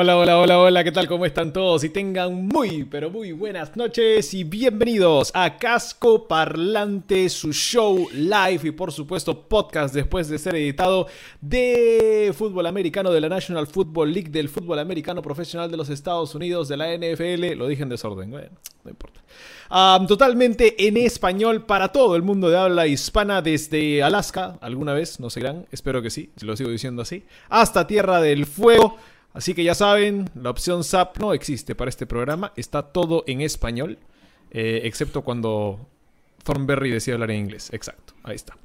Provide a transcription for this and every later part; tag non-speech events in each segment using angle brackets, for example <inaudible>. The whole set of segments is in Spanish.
Hola, hola, hola, hola, ¿qué tal? ¿Cómo están todos? Y tengan muy, pero muy buenas noches y bienvenidos a Casco Parlante, su show live y por supuesto podcast después de ser editado de fútbol americano de la National Football League, del fútbol americano profesional de los Estados Unidos, de la NFL, lo dije en desorden, bueno, no importa. Totalmente en español para todo el mundo de habla hispana desde Alaska, alguna vez, no sé, gran, espero que sí, lo sigo diciendo así, hasta Tierra del Fuego. Así que ya saben, la opción SAP no existe para este programa. Está todo en español, eh, excepto cuando Thornberry decide hablar en inglés. Exacto, ahí está.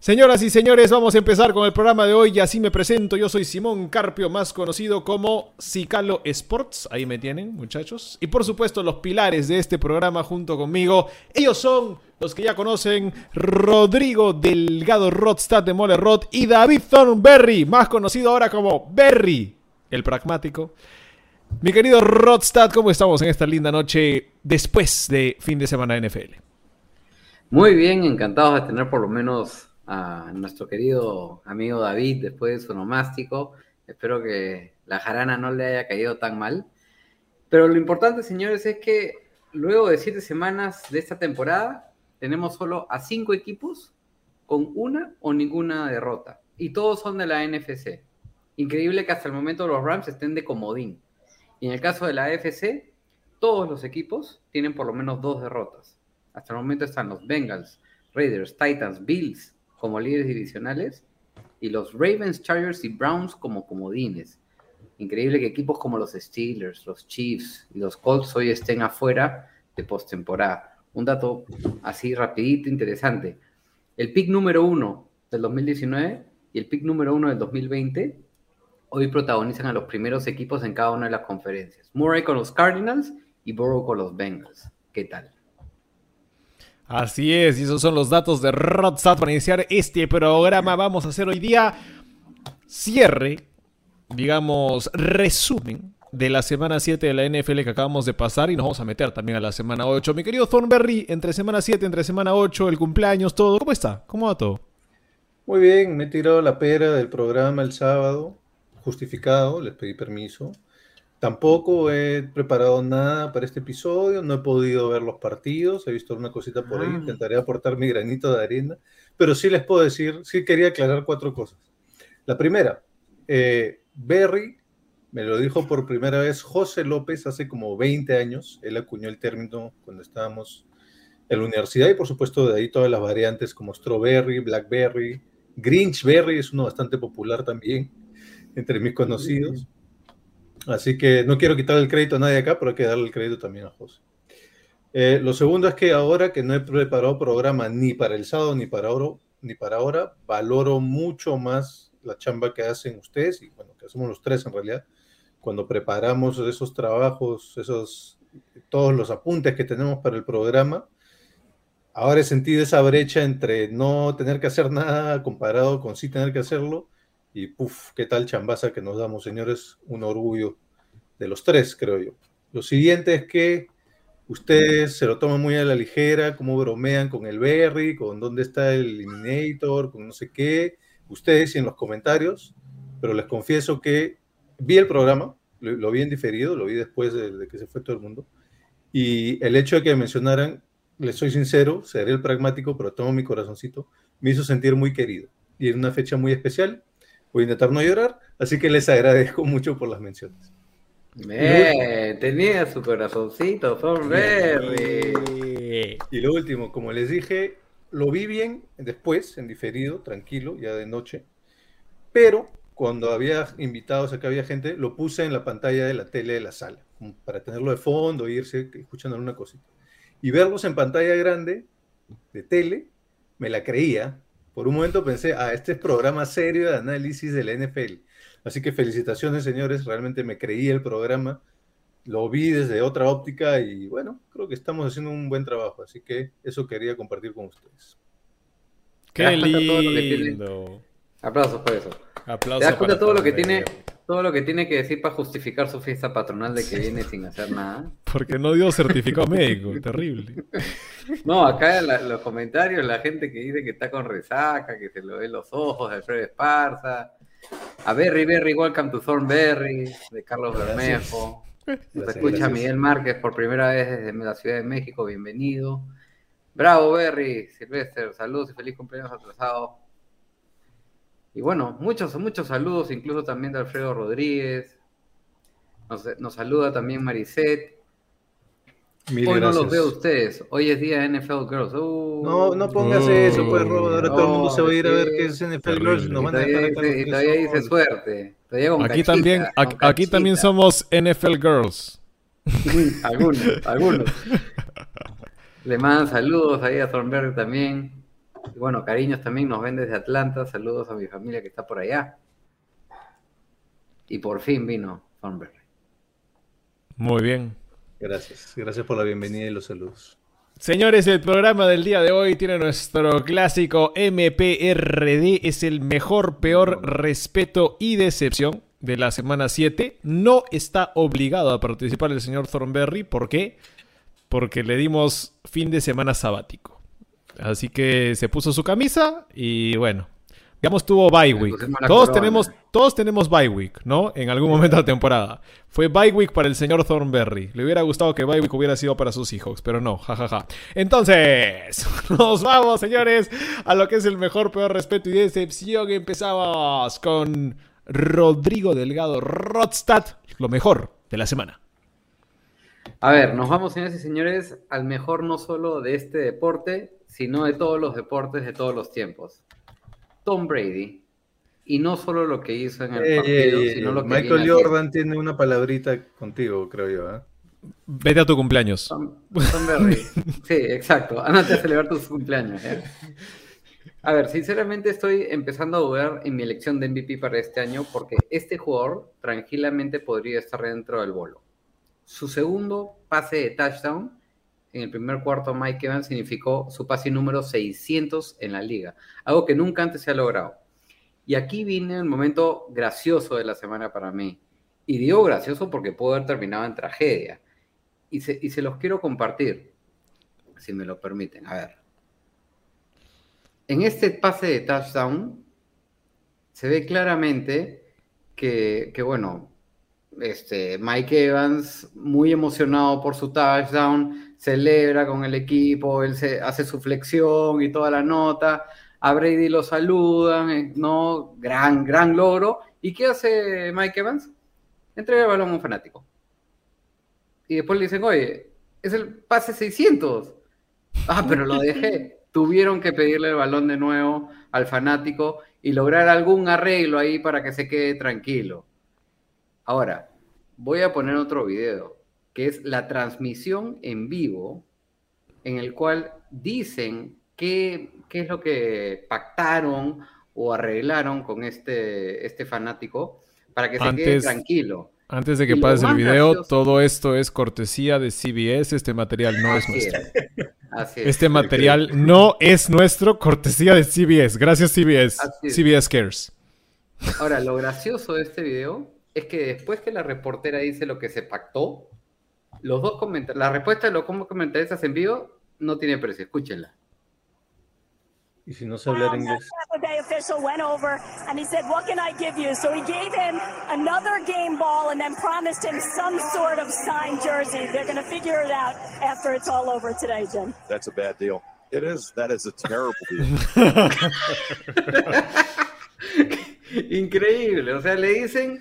Señoras y señores, vamos a empezar con el programa de hoy y así me presento. Yo soy Simón Carpio, más conocido como Cicalo Sports. Ahí me tienen, muchachos. Y por supuesto, los pilares de este programa junto conmigo. Ellos son los que ya conocen: Rodrigo Delgado Rodstad de Mole Rod y David Thornberry, más conocido ahora como Berry el pragmático. Mi querido Rodstad, ¿cómo estamos en esta linda noche después de fin de semana de NFL? Muy bien, encantados de tener por lo menos a nuestro querido amigo David después de su nomástico. Espero que la jarana no le haya caído tan mal. Pero lo importante, señores, es que luego de siete semanas de esta temporada, tenemos solo a cinco equipos con una o ninguna derrota. Y todos son de la NFC. Increíble que hasta el momento los Rams estén de comodín. Y en el caso de la AFC, todos los equipos tienen por lo menos dos derrotas. Hasta el momento están los Bengals, Raiders, Titans, Bills como líderes divisionales y los Ravens, Chargers y Browns como comodines. Increíble que equipos como los Steelers, los Chiefs y los Colts hoy estén afuera de postemporada. Un dato así rapidito, interesante. El pick número uno del 2019 y el pick número uno del 2020 hoy protagonizan a los primeros equipos en cada una de las conferencias. Murray con los Cardinals y Burrow con los Bengals. ¿Qué tal? Así es, y esos son los datos de Rodstad para iniciar este programa. Vamos a hacer hoy día cierre, digamos, resumen de la semana 7 de la NFL que acabamos de pasar y nos vamos a meter también a la semana 8. Mi querido Thornberry, entre semana 7, entre semana 8, el cumpleaños, todo. ¿Cómo está? ¿Cómo va todo? Muy bien, me he tirado la pera del programa el sábado justificado, les pedí permiso. Tampoco he preparado nada para este episodio, no he podido ver los partidos, he visto una cosita por ahí, Ah. intentaré aportar mi granito de arena, pero sí les puedo decir, sí quería aclarar cuatro cosas. La primera, eh, Berry, me lo dijo por primera vez José López hace como 20 años, él acuñó el término cuando estábamos en la universidad y por supuesto de ahí todas las variantes como Strawberry, Blackberry, Grinchberry es uno bastante popular también entre mis conocidos. Así que no quiero quitar el crédito a nadie acá, pero hay que darle el crédito también a José. Eh, lo segundo es que ahora que no he preparado programa ni para el sábado ni para, oro, ni para ahora, valoro mucho más la chamba que hacen ustedes y bueno, que hacemos los tres en realidad, cuando preparamos esos trabajos, esos, todos los apuntes que tenemos para el programa. Ahora he sentido esa brecha entre no tener que hacer nada comparado con sí tener que hacerlo y puff, qué tal chambaza que nos damos, señores, un orgullo de los tres, creo yo. Lo siguiente es que ustedes se lo toman muy a la ligera, cómo bromean con el Berry, con dónde está el Eliminator, con no sé qué, ustedes y en los comentarios, pero les confieso que vi el programa, lo, lo vi en diferido, lo vi después de, de que se fue todo el mundo, y el hecho de que mencionaran, les soy sincero, seré el pragmático, pero tomo mi corazoncito, me hizo sentir muy querido. Y en una fecha muy especial, voy a intentar no llorar, así que les agradezco mucho por las menciones. Bien, tenía su corazoncito, Thornberry. Y lo último, como les dije, lo vi bien después, en diferido, tranquilo, ya de noche, pero cuando había invitados, acá había gente, lo puse en la pantalla de la tele de la sala, como para tenerlo de fondo, irse escuchando alguna cosita. Y verlos en pantalla grande, de tele, me la creía. Por un momento pensé, ah, este es programa serio de análisis de la NFL. Así que felicitaciones, señores, realmente me creí el programa. lo vi desde otra óptica y bueno, creo que estamos haciendo un buen trabajo, así que eso quería compartir con ustedes. Qué das cuenta todo lo que lindo. Aplausos por eso. Aplausos ¿Te das cuenta todo lo que tiene. Todo lo que tiene que decir para justificar su fiesta patronal de que viene sin hacer nada? Porque no dio certificado médico, <laughs> terrible. No, acá en la- los comentarios la gente que dice que está con resaca, que se lo ve en los ojos de Alfredo Esparza. A Berry Berry, welcome to Thornberry, de Carlos Bermejo. Nos Gracias, escucha gracias. Miguel Márquez por primera vez desde la Ciudad de México, bienvenido. Bravo Berry, Silvester, saludos y feliz cumpleaños atrasado. Y bueno, muchos, muchos saludos, incluso también de Alfredo Rodríguez. Nos, nos saluda también Maricet. Mil Hoy no los veo a ustedes. Hoy es día de NFL Girls. Uh, No, no pongas Uh. eso, pues, Robert. Ahora todo el mundo se va a ir a ver qué es NFL Terrible. Girls y nos Y van a dejar acá y todavía dice suerte. Todavía con Aquí cachita, también, con aquí, aquí también somos NFL Girls. <laughs> algunos, algunos. <laughs> Le mandan saludos ahí a Thornberry también. Y bueno, cariños también nos ven desde Atlanta. Saludos a mi familia que está por allá. Y por fin vino Thornberry. Muy bien. Gracias. Gracias por la bienvenida y los saludos. Señores, el programa del día de hoy tiene nuestro clásico MPRD. Es el mejor, peor, respeto y decepción de la semana 7. No está obligado a participar el señor Thornberry. ¿Por qué? Porque le dimos fin de semana sabático. Así que se puso su camisa y bueno. Digamos, tuvo bye week. Todos tenemos, todos tenemos bye week, ¿no? En algún momento de la temporada. Fue bye week para el señor Thornberry. Le hubiera gustado que bye week hubiera sido para sus hijos, pero no, jajaja. Entonces, <laughs> nos vamos, señores, a lo que es el mejor, peor respeto y decepción. Empezamos con Rodrigo Delgado Rodstad, lo mejor de la semana. A ver, nos vamos, señores y señores, al mejor no solo de este deporte, sino de todos los deportes de todos los tiempos. Tom Brady. Y no solo lo que hizo en el Ey, partido, ey, sino lo que Michael. Jordan tiene una palabrita contigo, creo yo. ¿eh? Vete a tu cumpleaños. Tom, Tom Berry. Sí, exacto. Ándate a celebrar tus cumpleaños. ¿eh? A ver, sinceramente estoy empezando a dudar en mi elección de MVP para este año porque este jugador tranquilamente podría estar dentro del bolo. Su segundo pase de touchdown en el primer cuarto Mike Evans significó su pase número 600 en la liga, algo que nunca antes se ha logrado. Y aquí viene el momento gracioso de la semana para mí. Y digo gracioso porque pudo haber terminado en tragedia. Y se, y se los quiero compartir, si me lo permiten. A ver. En este pase de touchdown se ve claramente que, que, bueno, este, Mike Evans, muy emocionado por su touchdown, celebra con el equipo, él se, hace su flexión y toda la nota, a Brady lo saludan, eh, ¿no? Gran, gran logro. ¿Y qué hace Mike Evans? Entrega el balón a un fanático. Y después le dicen, oye, es el pase 600. Ah, pero lo dejé. <laughs> Tuvieron que pedirle el balón de nuevo al fanático y lograr algún arreglo ahí para que se quede tranquilo. Ahora, voy a poner otro video, que es la transmisión en vivo, en el cual dicen qué, qué es lo que pactaron o arreglaron con este, este fanático para que se quede tranquilo. Antes de que pases el video, gracioso- todo esto es cortesía de CBS. Este material no es nuestro. es. Así es. Este material no es nuestro, cortesía de CBS. Gracias CBS. CBS Cares. Ahora, lo gracioso de este video es que después que la reportera dice lo que se pactó, los dos comentarios, la respuesta de los comentaristas en vivo no tiene precio, escúchenla. Y si no sé hablar inglés. Bay official went over and he said, What can I give you? So he gave him another game ball and then promised him some sort of signed jersey. They're going to figure it out after it's all over today, Jim. That's a bad deal. It is. That is a terrible deal. <laughs> Increíble, o sea, le dicen,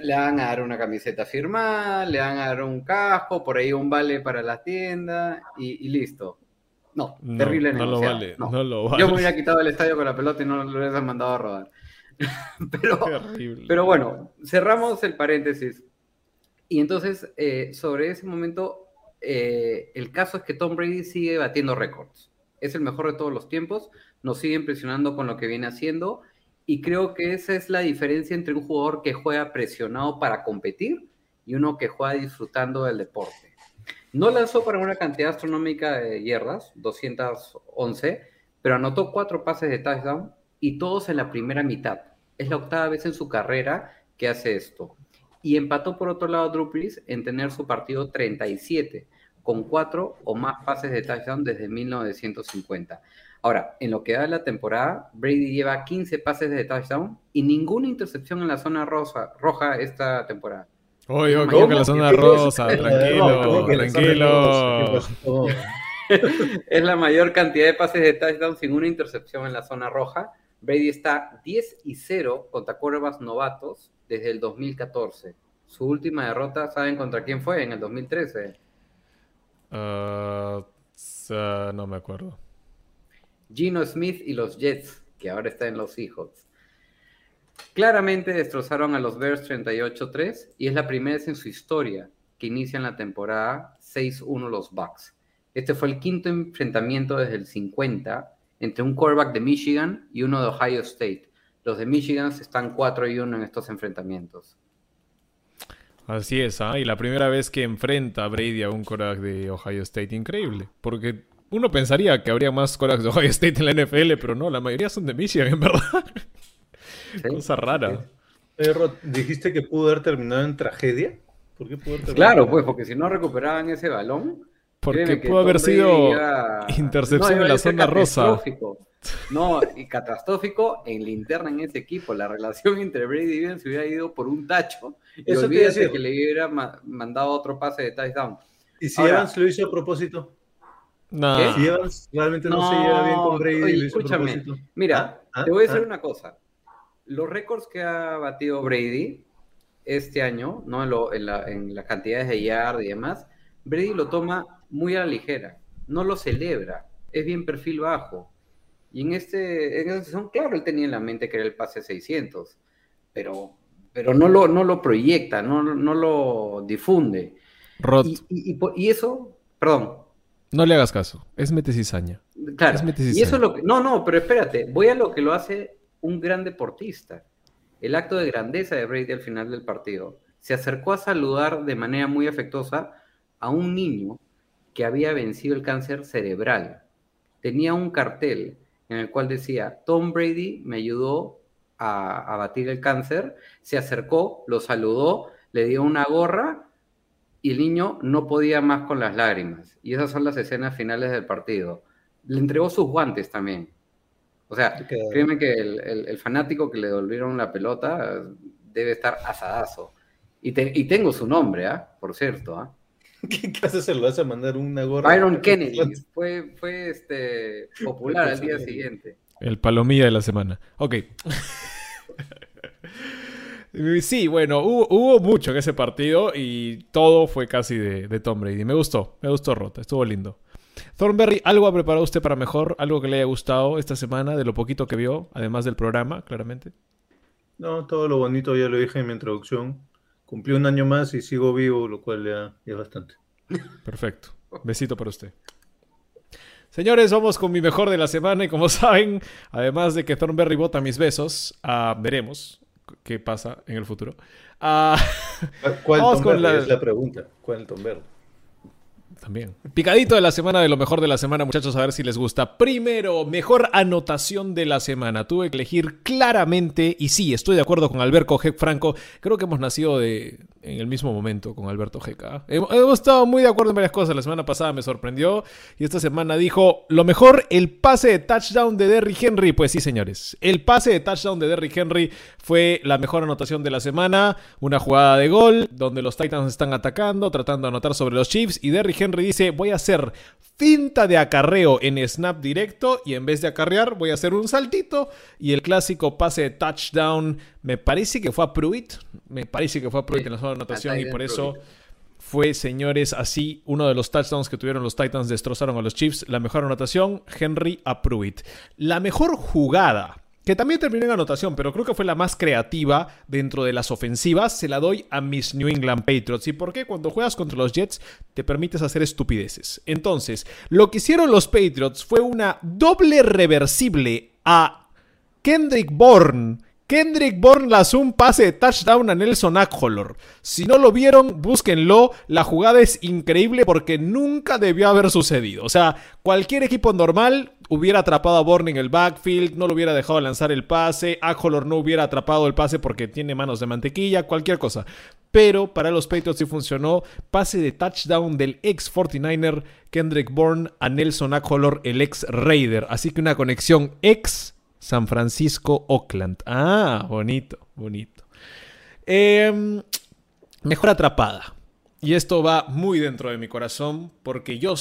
le van a dar una camiseta firmada, le van a dar un casco, por ahí un vale para la tienda y, y listo. No, No, terrible no lo vale, no. no lo Yo vale. me hubiera quitado el estadio con la pelota y no lo hubiesen mandado a rodar. <laughs> Pero, pero bueno, cerramos el paréntesis. Y entonces, eh, sobre ese momento, eh, el caso es que Tom Brady sigue batiendo récords. Es el mejor de todos los tiempos, nos sigue impresionando con lo que viene haciendo. Y creo que esa es la diferencia entre un jugador que juega presionado para competir y uno que juega disfrutando del deporte. No lanzó para una cantidad astronómica de yardas, 211, pero anotó cuatro pases de touchdown y todos en la primera mitad. Es la octava vez en su carrera que hace esto. Y empató por otro lado Brees en tener su partido 37, con cuatro o más pases de touchdown desde 1950. Ahora, en lo que da de la temporada, Brady lleva 15 pases de touchdown y ninguna intercepción en la zona rosa, roja esta temporada. Oye, oye, ¿cómo que la zona rosa? Tranquilo, tranquilo. es la mayor cantidad de pases de touchdown sin una intercepción en la zona roja. Brady está 10 y 0 contra cuervas novatos desde el 2014. Su última derrota, ¿saben contra quién fue? En el 2013. Uh, uh, no me acuerdo. Gino Smith y los Jets, que ahora está en los Seahawks. Claramente destrozaron a los Bears 38-3 y es la primera vez en su historia que inician la temporada 6-1 los Bucks. Este fue el quinto enfrentamiento desde el 50 entre un quarterback de Michigan y uno de Ohio State. Los de Michigan están 4 y 1 en estos enfrentamientos. Así es, ¿ah? y la primera vez que enfrenta a Brady a un quarterback de Ohio State, increíble, porque uno pensaría que habría más quarterbacks de Ohio State en la NFL, pero no, la mayoría son de Michigan, en verdad. Cosa rara. Eh, dijiste que pudo haber terminado en tragedia. ¿Por qué pudo haber terminado Claro, pues, porque si no recuperaban ese balón. Porque pudo haber sido intercepción en la zona rosa. No, y catastrófico en la interna en ese equipo. La relación entre Brady y Evans se hubiera ido por un tacho. Y Eso olvídate que le hubiera mandado otro pase de touchdown. ¿Y si Evans lo hizo a propósito? No. Si Evans realmente no, se lleva bien con Brady, oye, escúchame. Mira, ¿Ah? te voy a decir ¿Ah? una cosa. Los récords que ha batido Brady este año, ¿no? En, lo, en, la, en las cantidades de yard y demás, Brady lo toma muy a la ligera. No lo celebra. Es bien perfil bajo. Y en este, en esta sesión, claro, él tenía en la mente que era el pase 600, pero, pero no, lo, no lo proyecta, no, no lo difunde. Y, y, y, eso, perdón. No le hagas caso, es metecizaña. Claro, y eso es lo que, no, no, pero espérate, voy a lo que lo hace un gran deportista. El acto de grandeza de Brady al final del partido. Se acercó a saludar de manera muy afectuosa a un niño que había vencido el cáncer cerebral. Tenía un cartel en el cual decía, Tom Brady me ayudó a, batir el cáncer, se acercó, lo saludó, le dio una gorra y el niño no podía más con las lágrimas. Y esas son las escenas finales del partido. Le entregó sus guantes también. O sea, créeme que el, fanático que le devolvieron la pelota debe estar asadazo. Y, y tengo su nombre, ¿ah? Por cierto, ¿ah? <laughs> ¿Qué clase se lo vas a mandar una gorra? Byron Kennedy <laughs> fue, fue este, popular al día <laughs> siguiente. El palomilla de la semana. Ok. Sí, bueno, hubo, mucho en ese partido y todo fue casi de, Tom Brady. Me gustó, me gustó Rota, estuvo lindo. Thornberry, ¿algo ha preparado usted para mejor? ¿Algo que le haya gustado esta semana de lo poquito que vio, además del programa, claramente? No, todo lo bonito ya lo dije en mi introducción. Cumplí un año más y sigo vivo, lo cual ya, es bastante. Perfecto. Besito para usted. Señores, vamos con mi mejor de la semana y como <laughs> saben, además de que Thornberry bota mis besos, uh, veremos qué pasa en el futuro. Uh, ¿Cuál vamos con la... es la pregunta? ¿Cuál Thornberry? También. Picadito de la semana, de lo mejor de la semana, muchachos, a ver si les gusta. Primero, mejor anotación de la semana. Tuve que elegir claramente, y sí, estoy de acuerdo con Alberto G. Franco. Creo que hemos nacido de, en el mismo momento con Alberto G. Hemos, estado muy de acuerdo en varias cosas. La semana pasada me sorprendió y esta semana dijo, lo mejor, el pase de touchdown de Derrick Henry. Pues sí, señores, el pase de touchdown de Derrick Henry fue la mejor anotación de la semana. Una jugada de gol donde los Titans están atacando, tratando de anotar sobre los Chiefs y Derrick Henry dice, voy a hacer finta de acarreo en snap directo y en vez de acarrear voy a hacer un saltito y el clásico pase de touchdown me parece que fue a Pruitt, me parece que fue a Pruitt en la zona de anotación y por eso fue, señores, así uno de los touchdowns que tuvieron los Titans destrozaron a los Chiefs. La mejor anotación, Henry a Pruitt. La mejor jugada que también terminó en anotación, pero creo que fue la más creativa dentro de las ofensivas, se la doy a mis New England Patriots. ¿Y por qué? Cuando juegas contra los Jets te permites hacer estupideces. Entonces, lo que hicieron los Patriots fue una doble reversible a Kendrick Bourne Kendrick Bourne lanzó un pase de touchdown a Nelson Aguilar. Si no lo vieron, búsquenlo. La jugada es increíble porque nunca debió haber sucedido. O sea, cualquier equipo normal hubiera atrapado a Bourne en el backfield, no lo hubiera dejado lanzar el pase, Aguilar no hubiera atrapado el pase porque tiene manos de mantequilla, cualquier cosa. Pero para los Patriots sí funcionó. Pase de touchdown del ex 49er Kendrick Bourne a Nelson Aguilar, el ex Raider. Así que una conexión ex San Francisco, Oakland. Ah, bonito, bonito. Em, mejor atrapada. Y esto va muy dentro de mi corazón porque yo,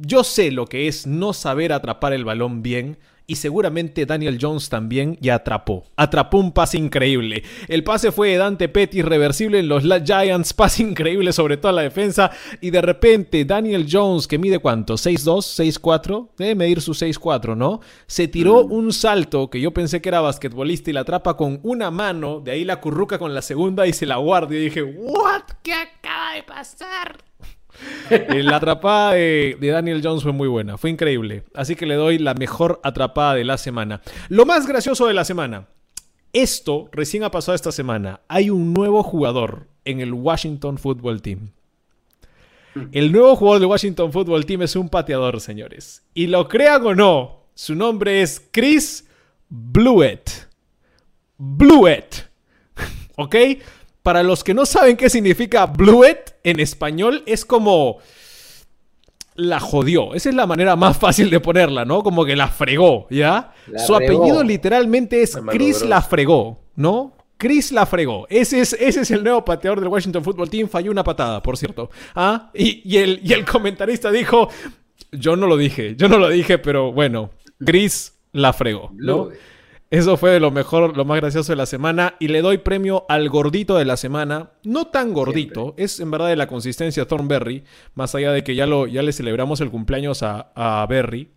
yo sé lo que es no saber atrapar el balón bien y seguramente Daniel Jones también ya atrapó. Atrapó un pase increíble. El pase fue de Dante Pettis, reversible en los Giants, <laughs> pase increíble sobre toda la defensa y de repente Daniel Jones, que mide cuánto, 6'2, 6'4, debe medir su 6'4, ¿no? Se tiró un salto que yo pensé que era basquetbolista y la atrapa con una mano, de ahí la curruca con la segunda y se la guarda y dije, ¿what? ¿Qué acaba de pasar? <laughs> La atrapada de, Daniel Jones fue muy buena, fue increíble. Así que le doy la mejor atrapada de la semana. Lo más gracioso de la semana. Esto recién ha pasado esta semana. Hay un nuevo jugador en el Washington Football Team. El nuevo jugador del Washington Football Team es un pateador, señores. Y lo crean o no, su nombre es Chris Blewett. Blewett. <laughs> ¿Ok? Para los que no saben qué significa Bluet en español, es como la jodió. Esa es la manera más fácil de ponerla, ¿no? Como que la fregó, ¿ya? Su apellido literalmente es Chris la fregó, ¿no? Chris la fregó. Ese es, ese es el nuevo pateador del Washington Football Team. Falló una patada, por cierto. ¿Ah? Y, el, y el comentarista dijo, yo no lo dije, yo no lo dije, pero bueno, Chris la fregó, ¿no? Eso fue de lo mejor, lo más gracioso de la semana. Y le doy premio al gordito de la semana. No tan gordito, es en verdad de la consistencia Thornberry. Más allá de que ya, lo, ya le celebramos el cumpleaños a, a Berry.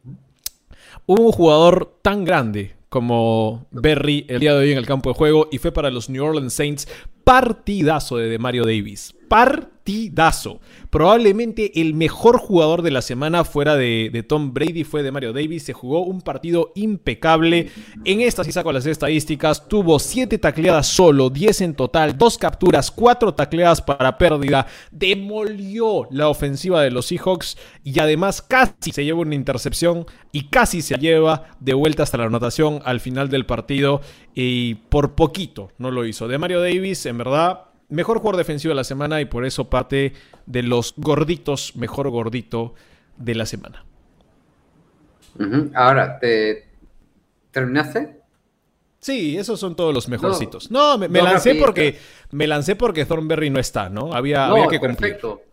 Hubo un jugador tan grande como Berry el día de hoy en el campo de juego y fue para los New Orleans Saints partidazo de Mario Davis. Partidazo. Probablemente el mejor jugador de la semana fuera de, Tom Brady fue de Mario Davis. Se jugó un partido impecable. En esta sí saco las estadísticas. Tuvo 7 tacleadas solo, 10 en total, 2 capturas, 4 tacleadas para pérdida. Demolió la ofensiva de los Seahawks y además casi se lleva una intercepción y casi se lleva de vuelta hasta la anotación al final del partido. Y por poquito no lo hizo. De Mario Davis, en verdad, mejor jugador defensivo de la semana y por eso parte de los gorditos, mejor gordito de la semana. Ahora, ¿te terminaste? Sí, esos son todos los mejorcitos. No, me, lancé porque me lancé porque Thornberry no está, ¿no? Había, que cumplir. Perfecto.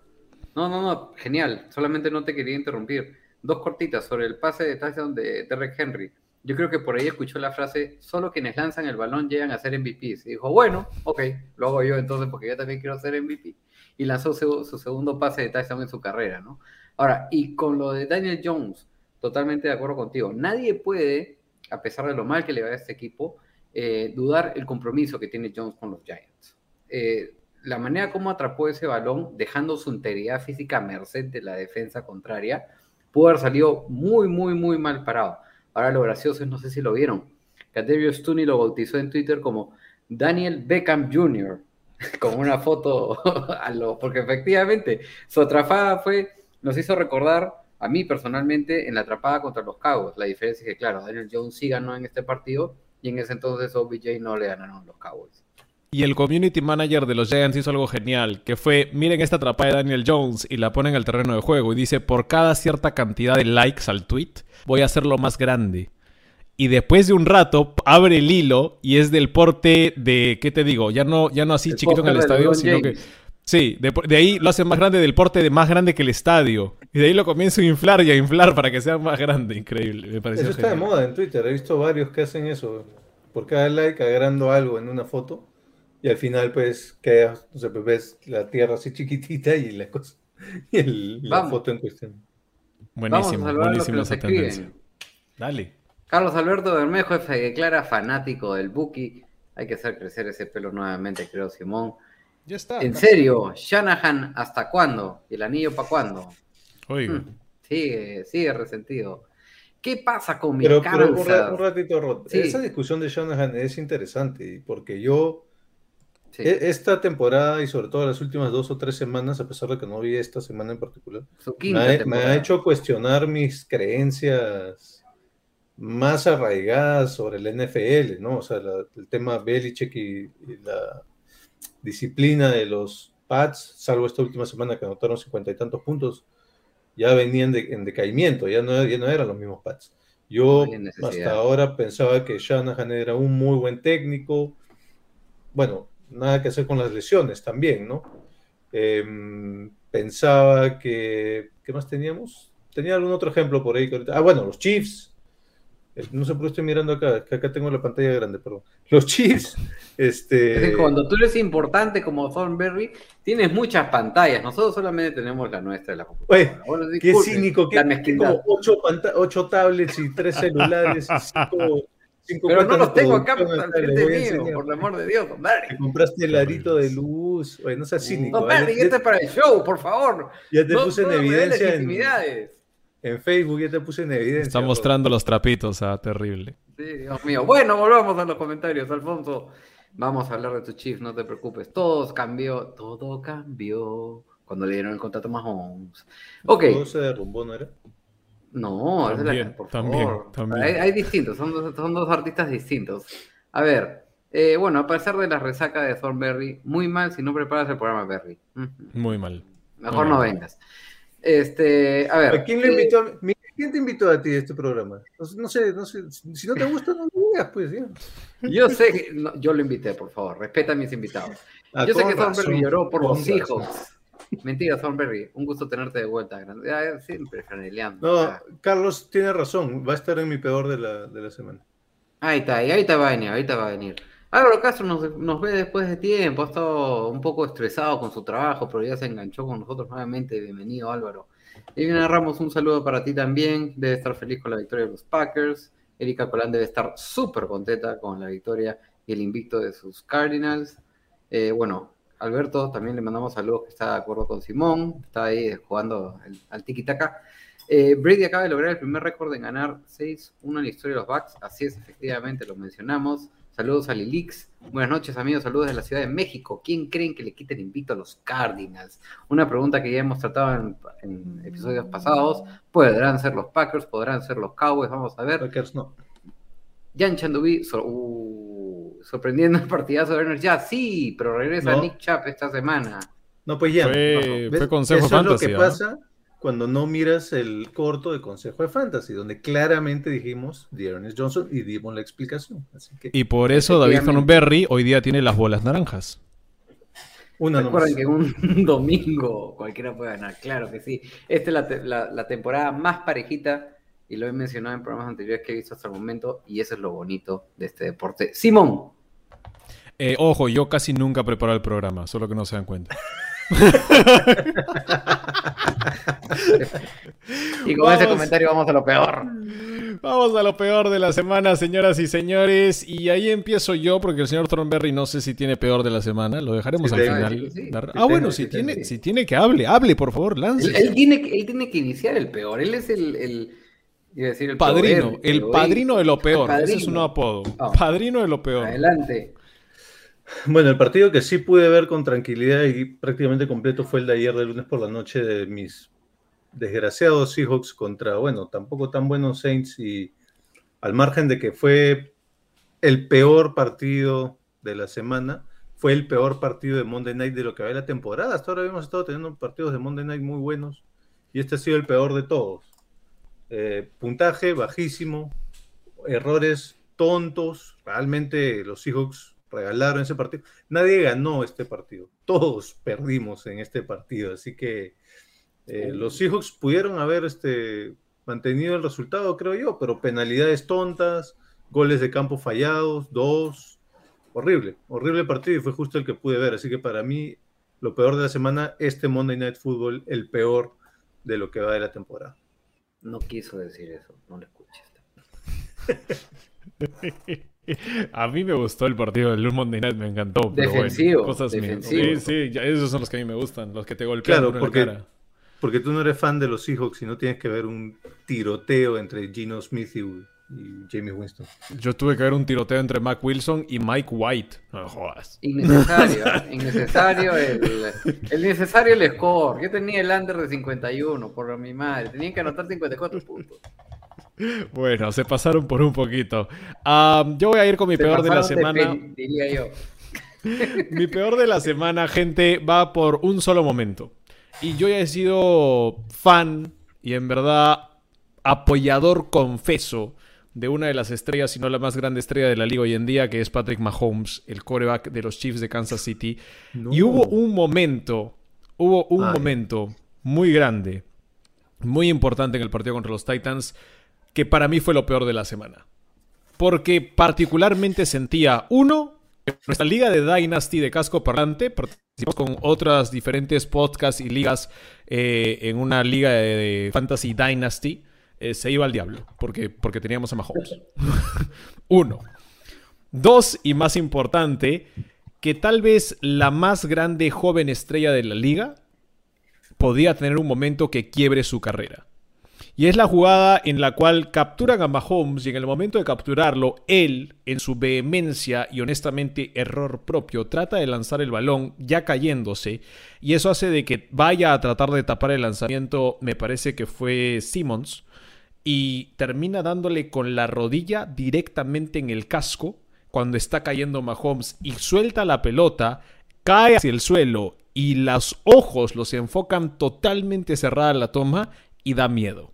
No, no, no, genial. Solamente no te quería interrumpir. Dos cortitas sobre el pase de touchdown de Derek Henry. Yo creo que por ahí escuchó la frase, solo quienes lanzan el balón llegan a ser MVPs. Y dijo, bueno, ok, lo hago yo entonces porque yo también quiero ser MVP. Y lanzó su, segundo pase de touchdown en su carrera, ¿no? Ahora, y con lo de Daniel Jones, totalmente de acuerdo contigo. Nadie puede, a pesar de lo mal que le va a este equipo, eh, dudar el compromiso que tiene Jones con los Giants. Eh, la manera como atrapó ese balón, dejando su integridad física a merced de la defensa contraria, pudo haber salido muy, muy, muy mal parado. Ahora lo gracioso es, no sé si lo vieron, Caterio Stunny lo bautizó en Twitter como Daniel Beckham Jr., <laughs> con una foto <laughs> a lo, porque efectivamente su atrapada fue, nos hizo recordar a mí personalmente en la atrapada contra los Cowboys. La diferencia es que, claro, Daniel Jones sí ganó en este partido y en ese entonces OBJ no le ganaron los Cowboys. Y el community manager de los Giants hizo algo genial, que fue, miren esta atrapada de Daniel Jones y la ponen al terreno de juego y dice, por cada cierta cantidad de likes al tweet, voy a hacerlo más grande. Y después de un rato abre el hilo y es del porte de, ¿qué te digo? Ya no, ya no así chiquito en el estadio, sino que... Sí, de, ahí lo hacen más grande del porte de más grande que el estadio. Y de ahí lo comienzo a inflar y a inflar para que sea más grande. Increíble, me parece. Eso está de moda en Twitter. He visto varios que hacen eso. Por cada like agregando algo en una foto. Y al final, pues, queda, no sé, pues ves la tierra así chiquitita y la cosa. <laughs> Y la foto en cuestión. Buenísimo, buenísimo esa tendencia. Dale. Carlos Alberto Bermejo se declara fanático del Buki. Hay que hacer crecer ese pelo nuevamente, creo, Simón. Ya está. En serio, Shanahan, ¿hasta cuándo? ¿Y el anillo para cuándo? Oiga. Hmm, sigue, sigue resentido. ¿Qué pasa con mi Pero, pero un, ratito, Rod. Sí. Esa discusión de Shanahan es interesante porque yo Sí, e- esta temporada y sobre todo las últimas dos o tres semanas, a pesar de que no vi esta semana en particular, me ha, me ha hecho cuestionar mis creencias más arraigadas sobre el NFL, ¿no? O sea, la- el tema Belichick y, y la disciplina de los Pats, salvo esta última semana que anotaron cincuenta y tantos puntos, ya venían de- en decaimiento, ya no, ya no eran los mismos Pats. Yo No hasta ahora pensaba que Shanahan era un muy buen técnico. Bueno, nada que hacer con las lesiones también, ¿no? Em, pensaba que. ¿Qué más teníamos? Tenía algún otro ejemplo por ahí. que ahorita- Ah, bueno, los Chiefs. Eh, No sé por qué estoy mirando acá, que acá tengo la pantalla grande, perdón. Los Chiefs, <laughs> este. <laughs> Cuando tú eres importante como Thornberry, tienes muchas pantallas. Nosotros solamente tenemos la nuestra de la computadora. Bueno, Qué cínico, que como ocho, ocho tablets y tres <laughs> celulares y cinco Pero no los tengo acá frente mío, enseñar. por el amor de Dios. Te compraste el arito de luz. Oye, no seas cínico. Thornberry, ya, este es para el show, por favor. ya te No- puse en no evidencia en, en Facebook, ya te puse en evidencia. Está bro. mostrando los trapitos, ah, terrible. Sí, Dios mío. Bueno, volvamos a los comentarios, Alfonso. Vamos a hablar de tu Chiefs, no te preocupes. Todo cambió, todo cambió cuando le dieron el contrato a Mahomes. Ok, Todo se derrumbó, ¿no era? No, esa es la- También, por también, favor. también. Hay, hay distintos, son dos, son dos artistas distintos. A ver, eh, bueno, a pesar de la resaca de Thornberry, muy mal si no preparas el programa Berry. Muy mal. Mejor Muy no mal. vengas. Este, a ver. ¿A quién le eh, invitó? a- Miguel, ¿Quién te invitó a ti a este programa? No, sé- no sé, no sé. Si no te gusta, no lo digas, pues. ya. Yo sé que no, yo lo invité, por favor, respeta a mis invitados. Ah, Yo sé que Thornberry razón, lloró por los razón. Seahawks. Mentira, Thornberry. Un gusto tenerte de vuelta. grande. Ah, Siempre franeleando. No, Ah, Carlos tiene razón. Va a estar en mi peor de la, de la semana. Ahí está, y ahorita va a venir, ahorita va a venir. Álvaro Castro nos, nos ve después de tiempo, ha estado un poco estresado con su trabajo, pero ya se enganchó con nosotros nuevamente. Bienvenido, Álvaro. Elvina Ramos, un saludo para ti también. Debe estar feliz con la victoria de los Packers. Erika Colán debe estar súper contenta con la victoria y el invicto de sus Cardinals. Eh, bueno, Alberto también le mandamos saludos que está de acuerdo con Simón, está ahí jugando el- al tiki-taka. Eh, Brady acaba de lograr el primer récord en ganar 6-1 en la historia de los Bucks. Así es, efectivamente, lo mencionamos. Saludos a Lilix. Buenas noches, amigos. Saludos de la Ciudad de México. ¿Quién creen que le quite el invicto a los Cardinals? Una pregunta que ya hemos tratado en, en episodios pasados. ¿Podrán ser los Packers? ¿Podrán ser los Cowboys? Vamos a ver. Packers no. Jan Chandubi uh, sorprendiendo el partidazo de Berners. Ya, sí, pero regresa No. Nick Chap esta semana. No, pues ya. Fue- fue Consejo Eso Fantasy, es lo que ¿ah? pasa cuando no miras el corto de Consejo de Fantasy, donde claramente dijimos de Ernest Johnson y dimos la explicación. Así que Y por eso David. Thornberry hoy día tiene las bolas naranjas. una nomás. Recuerden que un <laughs> domingo cualquiera puede ganar, claro que sí. Esta es la, te- la- la temporada más parejita y lo he mencionado en programas anteriores que he visto hasta el momento y eso es lo bonito de este deporte. Simón, Eh, ojo, yo casi nunca preparo el programa, solo que no se dan cuenta. <laughs> y con Vamos. ese comentario vamos a lo peor. Vamos a lo peor de la semana, señoras y señores. Y ahí empiezo yo, porque el señor Thornberry no sé si tiene peor de la semana. Lo dejaremos Sí, al tengo, final. sí, sí. Ah, bueno, si tiene, si tiene que hable, hable, por favor, lance. Él, él tiene, que- él tiene que iniciar el peor. Él es el, el- iba a decir el Padrino, el padrino de lo peor. Ese es un apodo. Padrino de lo peor. Adelante. Bueno, el partido que sí pude ver con tranquilidad y prácticamente completo fue el de ayer de lunes por la noche de mis desgraciados Seahawks contra, bueno, tampoco tan buenos Saints y al margen de que fue el peor partido de la semana, fue el peor partido de Monday Night de lo que va de la temporada. Hasta ahora habíamos estado teniendo partidos de Monday Night muy buenos y este ha sido el peor de todos. Eh, puntaje bajísimo, errores tontos. Realmente los Seahawks regalaron ese partido. Nadie ganó este partido. Todos perdimos en este partido. Así que eh, los Seahawks pudieron haber este, mantenido el resultado, creo yo, pero penalidades tontas, goles de campo fallados, dos. Horrible, horrible partido y fue justo el que pude ver. Así que para mí, lo peor de la semana, este Monday Night Football, el peor de lo que va de la temporada. No quiso decir eso, no lo escuches. <laughs> A mí me gustó el partido del Monday Night, me encantó. pero bueno, Defensivo, cosas defensivo. Sí, sí, ya- esos son los que a mí me gustan, los que te golpean Claro, por porque- la cara. Porque tú no eres fan de los Seahawks y no tienes que ver un tiroteo entre Gino Smith y, y Jamie Winston. Yo tuve que ver un tiroteo entre Mac Wilson y Mike White. No me jodas. Innecesario, <laughs> innecesario el, el necesario el score. Yo tenía el under de 51, por mi madre. Tenían que anotar 54 puntos. Bueno, se pasaron por un poquito. Yo voy a ir con mi Se peor de la de semana. peli, diría yo. <laughs> Mi peor de la semana, gente, va por un solo momento. Y yo ya he sido fan y en verdad apoyador confeso de una de las estrellas, si no la más grande estrella de la liga hoy en día, que es Patrick Mahomes, el quarterback de los Chiefs de Kansas City. No. Y hubo un momento, hubo un Ay. momento muy grande, muy importante en el partido contra los Titans, que para mí fue lo peor de la semana. Porque particularmente sentía, uno, que nuestra liga de Dynasty de casco parlante, participamos con otras diferentes podcasts y ligas eh, en una liga de, de Fantasy Dynasty, eh, se iba al diablo, porque, porque teníamos a Mahomes. <laughs> Uno. Dos, y más importante, que tal vez la más grande joven estrella de la liga podía tener un momento que quiebre su carrera. Y es la jugada en la cual capturan a Mahomes y en el momento de capturarlo, él, en su vehemencia y honestamente error propio, trata de lanzar el balón ya cayéndose. Y eso hace de que vaya a tratar de tapar el lanzamiento, me parece que fue Simmons, y termina dándole con la rodilla directamente en el casco cuando está cayendo Mahomes y suelta la pelota, cae hacia el suelo y los ojos los enfocan totalmente cerrada la toma y da miedo.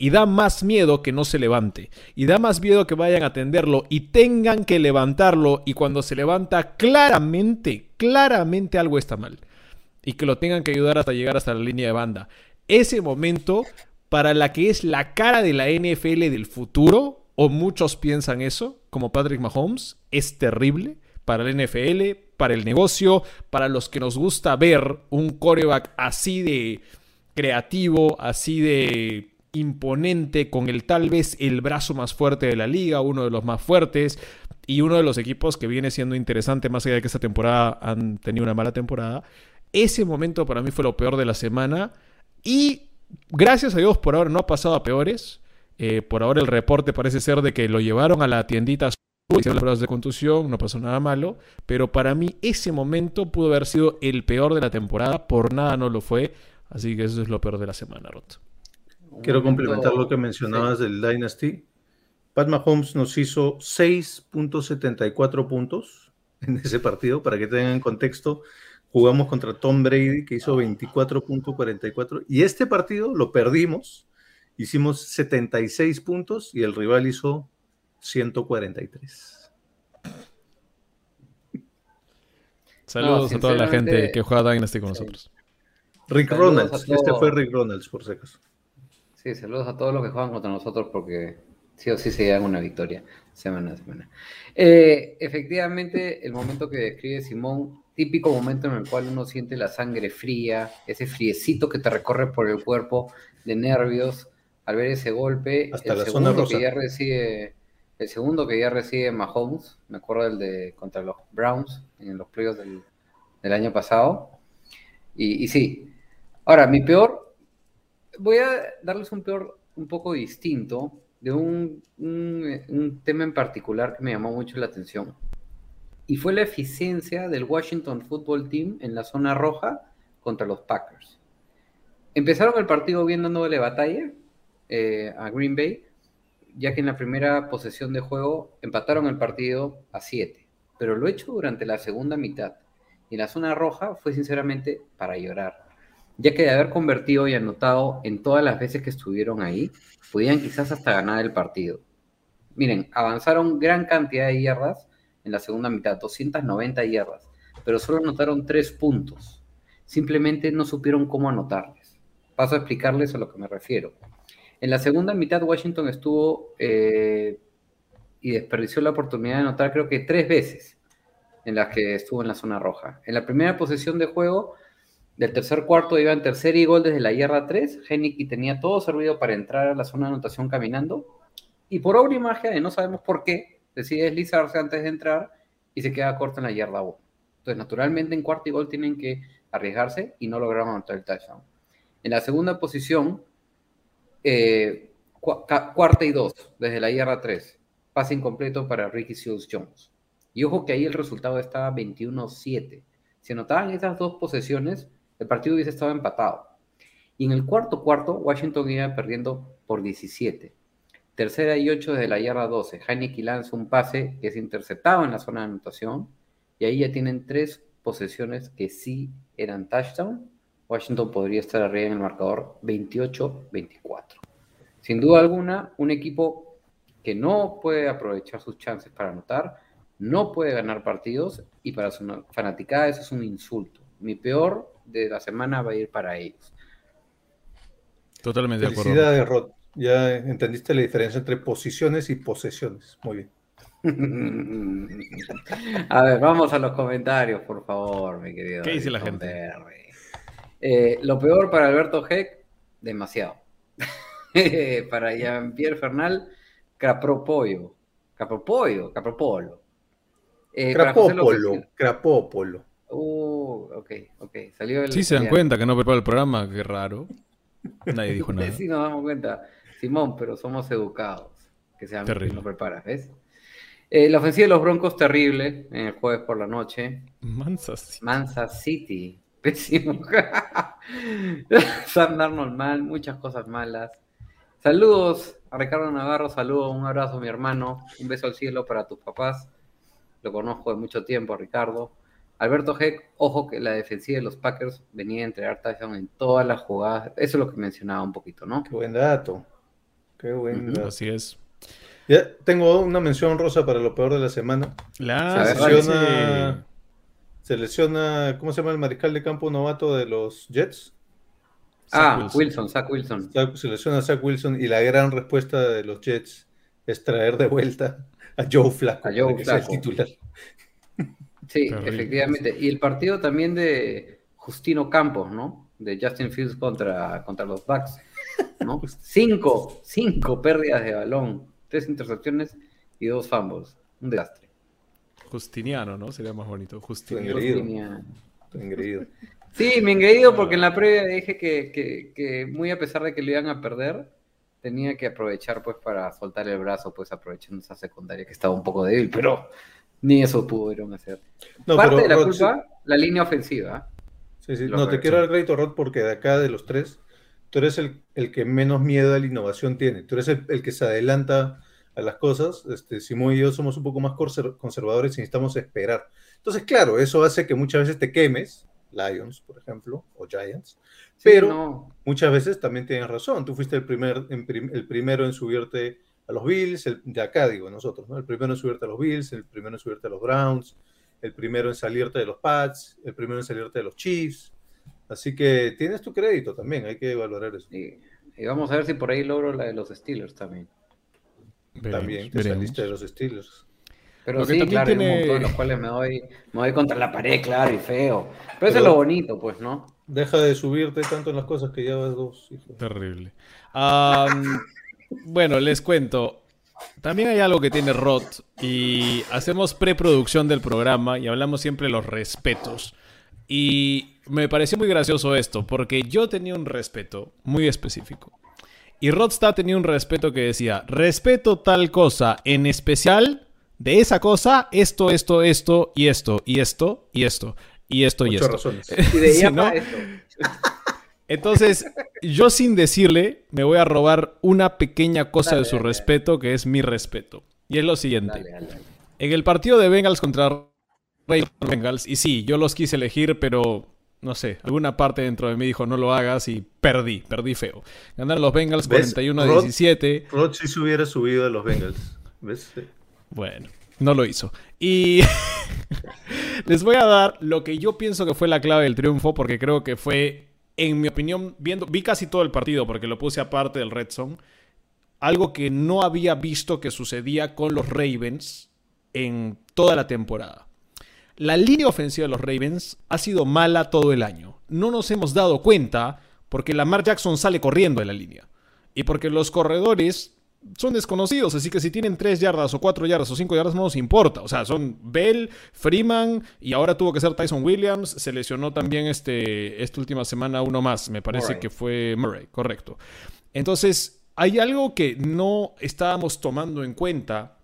Y da más miedo que no se levante. Y da más miedo que vayan a atenderlo y tengan que levantarlo. Y cuando se levanta, claramente, claramente algo está mal. Y que lo tengan que ayudar hasta llegar hasta la línea de banda. Ese momento, para la que es la cara de la NFL del futuro, o muchos piensan eso, como Patrick Mahomes, es terrible para la NFL, para el negocio, para los que nos gusta ver un coreback así de creativo, así de imponente, con el tal vez el brazo más fuerte de la liga, uno de los más fuertes, y uno de los equipos que viene siendo interesante, más allá de que esta temporada han tenido una mala temporada. Ese momento para mí fue lo peor de la semana. Y gracias a Dios por ahora no ha pasado a peores. Eh, por ahora el reporte parece ser de que lo llevaron a la tiendita hicieron las pruebas de contusión, no pasó nada malo, pero para mí ese momento pudo haber sido el peor de la temporada, por nada no lo fue, así que eso es lo peor de la semana, Roto. Quiero complementar lo que mencionabas del Dynasty. Pat Mahomes nos hizo 6.74 puntos en ese partido. Para que tengan contexto, jugamos contra Tom Brady, que hizo 24.44. Y este partido lo perdimos. Hicimos 76 puntos y el rival hizo 143. <laughs> Saludos a toda la gente que juega Dynasty con nosotros. Rick Saludos Ronalds. Este fue Rick Ronalds, por si acaso. Sí, saludos a todos los que juegan contra nosotros porque sí o sí se llevan una victoria semana a semana. Eh, efectivamente, el momento que describe Simón, típico momento en el cual uno siente la sangre fría, ese friecito que te recorre por el cuerpo de nervios al ver ese golpe. Hasta el la zona segundo rosa. que ya recibe, el segundo que ya recibe Mahomes, me acuerdo del de contra los Browns en los playoffs del, del año pasado. Y, y sí. Ahora, mi peor, voy a darles un peor un poco distinto de un, un- un tema en particular que me llamó mucho la atención. Y fue la eficiencia del Washington Football Team en la zona roja contra los Packers. Empezaron el partido bien dándole batalla eh, a Green Bay, ya que en la primera posesión de juego empataron el partido a 7. Pero lo hecho durante la segunda mitad y en la zona roja fue sinceramente para llorar ya que de haber convertido y anotado en todas las veces que estuvieron ahí, podían quizás hasta ganar el partido. Miren, avanzaron gran cantidad de yardas en la segunda mitad, 290 yardas, pero solo anotaron 3 puntos. Simplemente no supieron cómo anotarles. Paso a explicarles a lo que me refiero. En la segunda mitad Washington estuvo eh, y desperdició la oportunidad de anotar creo que tres veces en las que estuvo en la zona roja. En la primera posesión de juego del tercer cuarto iba en tercer y gol desde la yarda 3. Henneke tenía todo servido para entrar a la zona de anotación caminando. Y por obra y magia, de no sabemos por qué, decide deslizarse antes de entrar y se queda corto en la yarda 1. Entonces, naturalmente, en cuarto y gol tienen que arriesgarse y no lograron anotar el touchdown. En la segunda posición, eh, cuarta y dos, desde la yarda 3. Pase incompleto para Ricky Seals Jones. Y ojo que ahí el resultado estaba 21-7. Si anotaban esas dos posesiones, el partido hubiese estado empatado. Y en el cuarto cuarto, Washington iba perdiendo por 17. Tercera y 8 desde la yarda 12. Heineken lanza un pase que es interceptado en la zona de anotación. Y ahí ya tienen tres posesiones que sí eran touchdown. Washington podría estar arriba en el marcador 28-24. Sin duda alguna, un equipo que no puede aprovechar sus chances para anotar, no puede ganar partidos y para su na- fanaticada eso es un insulto. Mi peor de la semana va a ir para ellos. Totalmente de acuerdo. Felicidades, Rod. Ya entendiste la diferencia entre posiciones y posesiones. Muy bien. <laughs> A ver, vamos a los comentarios, por favor, mi querido. ¿Qué dice la gente? Eh, lo peor para Alberto Heck, demasiado. <laughs> para Jean-Pierre Fernal, Capropollo. Capropollo, Capropolo. Eh, José López- Crapópolo. Crapópolo. Uh, ok, ok. Salió el. Sí se dan cuenta que no prepara el programa, qué raro. Nadie dijo <laughs> nada. Sí, nos damos cuenta. Simón, pero somos educados. Que sean que Terrible. no preparas, ¿ves? Eh, la ofensiva de los Broncos, terrible, en el jueves por la noche. Mansas. Mansa City, <laughs> pésimo. Sam Darnold mal, muchas cosas malas. Saludos a Ricardo Navarro, saludos, un abrazo mi hermano, un beso al cielo para tus papás. Lo conozco de mucho tiempo, Ricardo. Alberto Heck, ojo que la defensiva de los Packers venía a entregar touchdown en todas las jugadas. Eso es lo que mencionaba un poquito, ¿no? Qué buen dato. Qué buen Ujú. dato. Así es. Ya tengo una mención rosa para lo peor de la semana. La Se lesiona- se lesiona, ¿cómo se llama el mariscal de campo novato de los Jets? Ah, Wilson. Wilson, Zach Wilson. Zach- Se lesiona a Zach Wilson y la gran respuesta de los Jets es traer de vuelta a Joe Flacco A Joe para que sea el titular. Sí, Terrible. efectivamente. Y el partido también de Justino Campos, ¿no? De Justin Fields contra, contra los Bucks, ¿no? cinco, cinco pérdidas de balón, tres intercepciones y dos fumbles. Un desastre. Justiniano, ¿no? Sería más bonito. Justiniano. Engreído. Sí, me engreído porque en la previa dije que, que, que muy a pesar de que lo iban a perder, tenía que aprovechar pues para soltar el brazo, pues aprovechando esa secundaria que estaba un poco débil, pero ni eso pudieron hacer. No, Parte pero de la Rod, culpa, la línea ofensiva. Sí, sí. Lo No, te quiero dar crédito, Rod, porque de acá de los tres, tú eres el, el que menos miedo a la innovación tiene. Tú eres el, el que se adelanta a las cosas. Este, Simón y yo somos un poco más conser- conservadores y necesitamos esperar. Entonces, claro, eso hace que muchas veces te quemes, Lions, por ejemplo, o Giants, Sí, pero no, muchas veces también tienes razón. Tú fuiste el, primer, en prim- el primero en subirte a los Bills, el, de acá digo nosotros, ¿no? El primero en subirte a los Bills, el primero en subirte a los Browns, el primero en salirte de los Pats, el primero en salirte de los Chiefs. Así que tienes tu crédito también, hay que valorar eso. Y, y vamos a ver si por ahí logro la de los Steelers también. Veremos, también te veremos. saliste de los Steelers. Pero sí, claro, hay un tiene- montón en los cuales me doy, me doy contra la pared, claro, y feo. Pero, eso es lo bonito, pues, ¿no? Deja de subirte tanto en las cosas que ya vas dos. hijo. Terrible. <laughs> Bueno, les cuento. También hay algo que tiene Rod y hacemos preproducción del programa y hablamos siempre de los respetos. Y me pareció muy gracioso esto, porque yo tenía un respeto muy específico. Y Rodstad tenía un respeto que decía, respeto tal cosa, en especial de esa cosa, esto, esto, esto, y esto, y esto, y esto, y esto, y esto. razones. <laughs> Y de esto. <laughs> Entonces, yo sin decirle, me voy a robar una pequeña cosa Dale, de su dale. respeto, que es mi respeto. Y es lo siguiente. Dale, dale, dale. En el partido de Bengals contra Bengals, y sí, yo los quise elegir, pero no sé, alguna parte dentro de mí dijo no lo hagas y perdí, perdí feo. Ganaron los Bengals ¿Ves? 41 a Rod- 17. Rod sí se hubiera subido a los Bengals. ¿Ves? Bueno, no lo hizo. Y <laughs> les voy a dar lo que yo pienso que fue la clave del triunfo, porque creo que fue, en mi opinión, viendo, vi casi todo el partido porque lo puse aparte del Red Zone, algo que no había visto que sucedía con los Ravens en toda la temporada. La línea ofensiva de los Ravens ha sido mala todo el año. No nos hemos dado cuenta porque Lamar Jackson sale corriendo de la línea. Y porque los corredores son desconocidos, así que si tienen 3 yardas o 4 yardas o 5 yardas no nos importa. O sea, son Bell, Freeman y ahora tuvo que ser Tyson Williams. Se lesionó también este, esta última semana uno más, me parece Murray. que fue Murray, correcto. Entonces, hay algo que no estábamos tomando en cuenta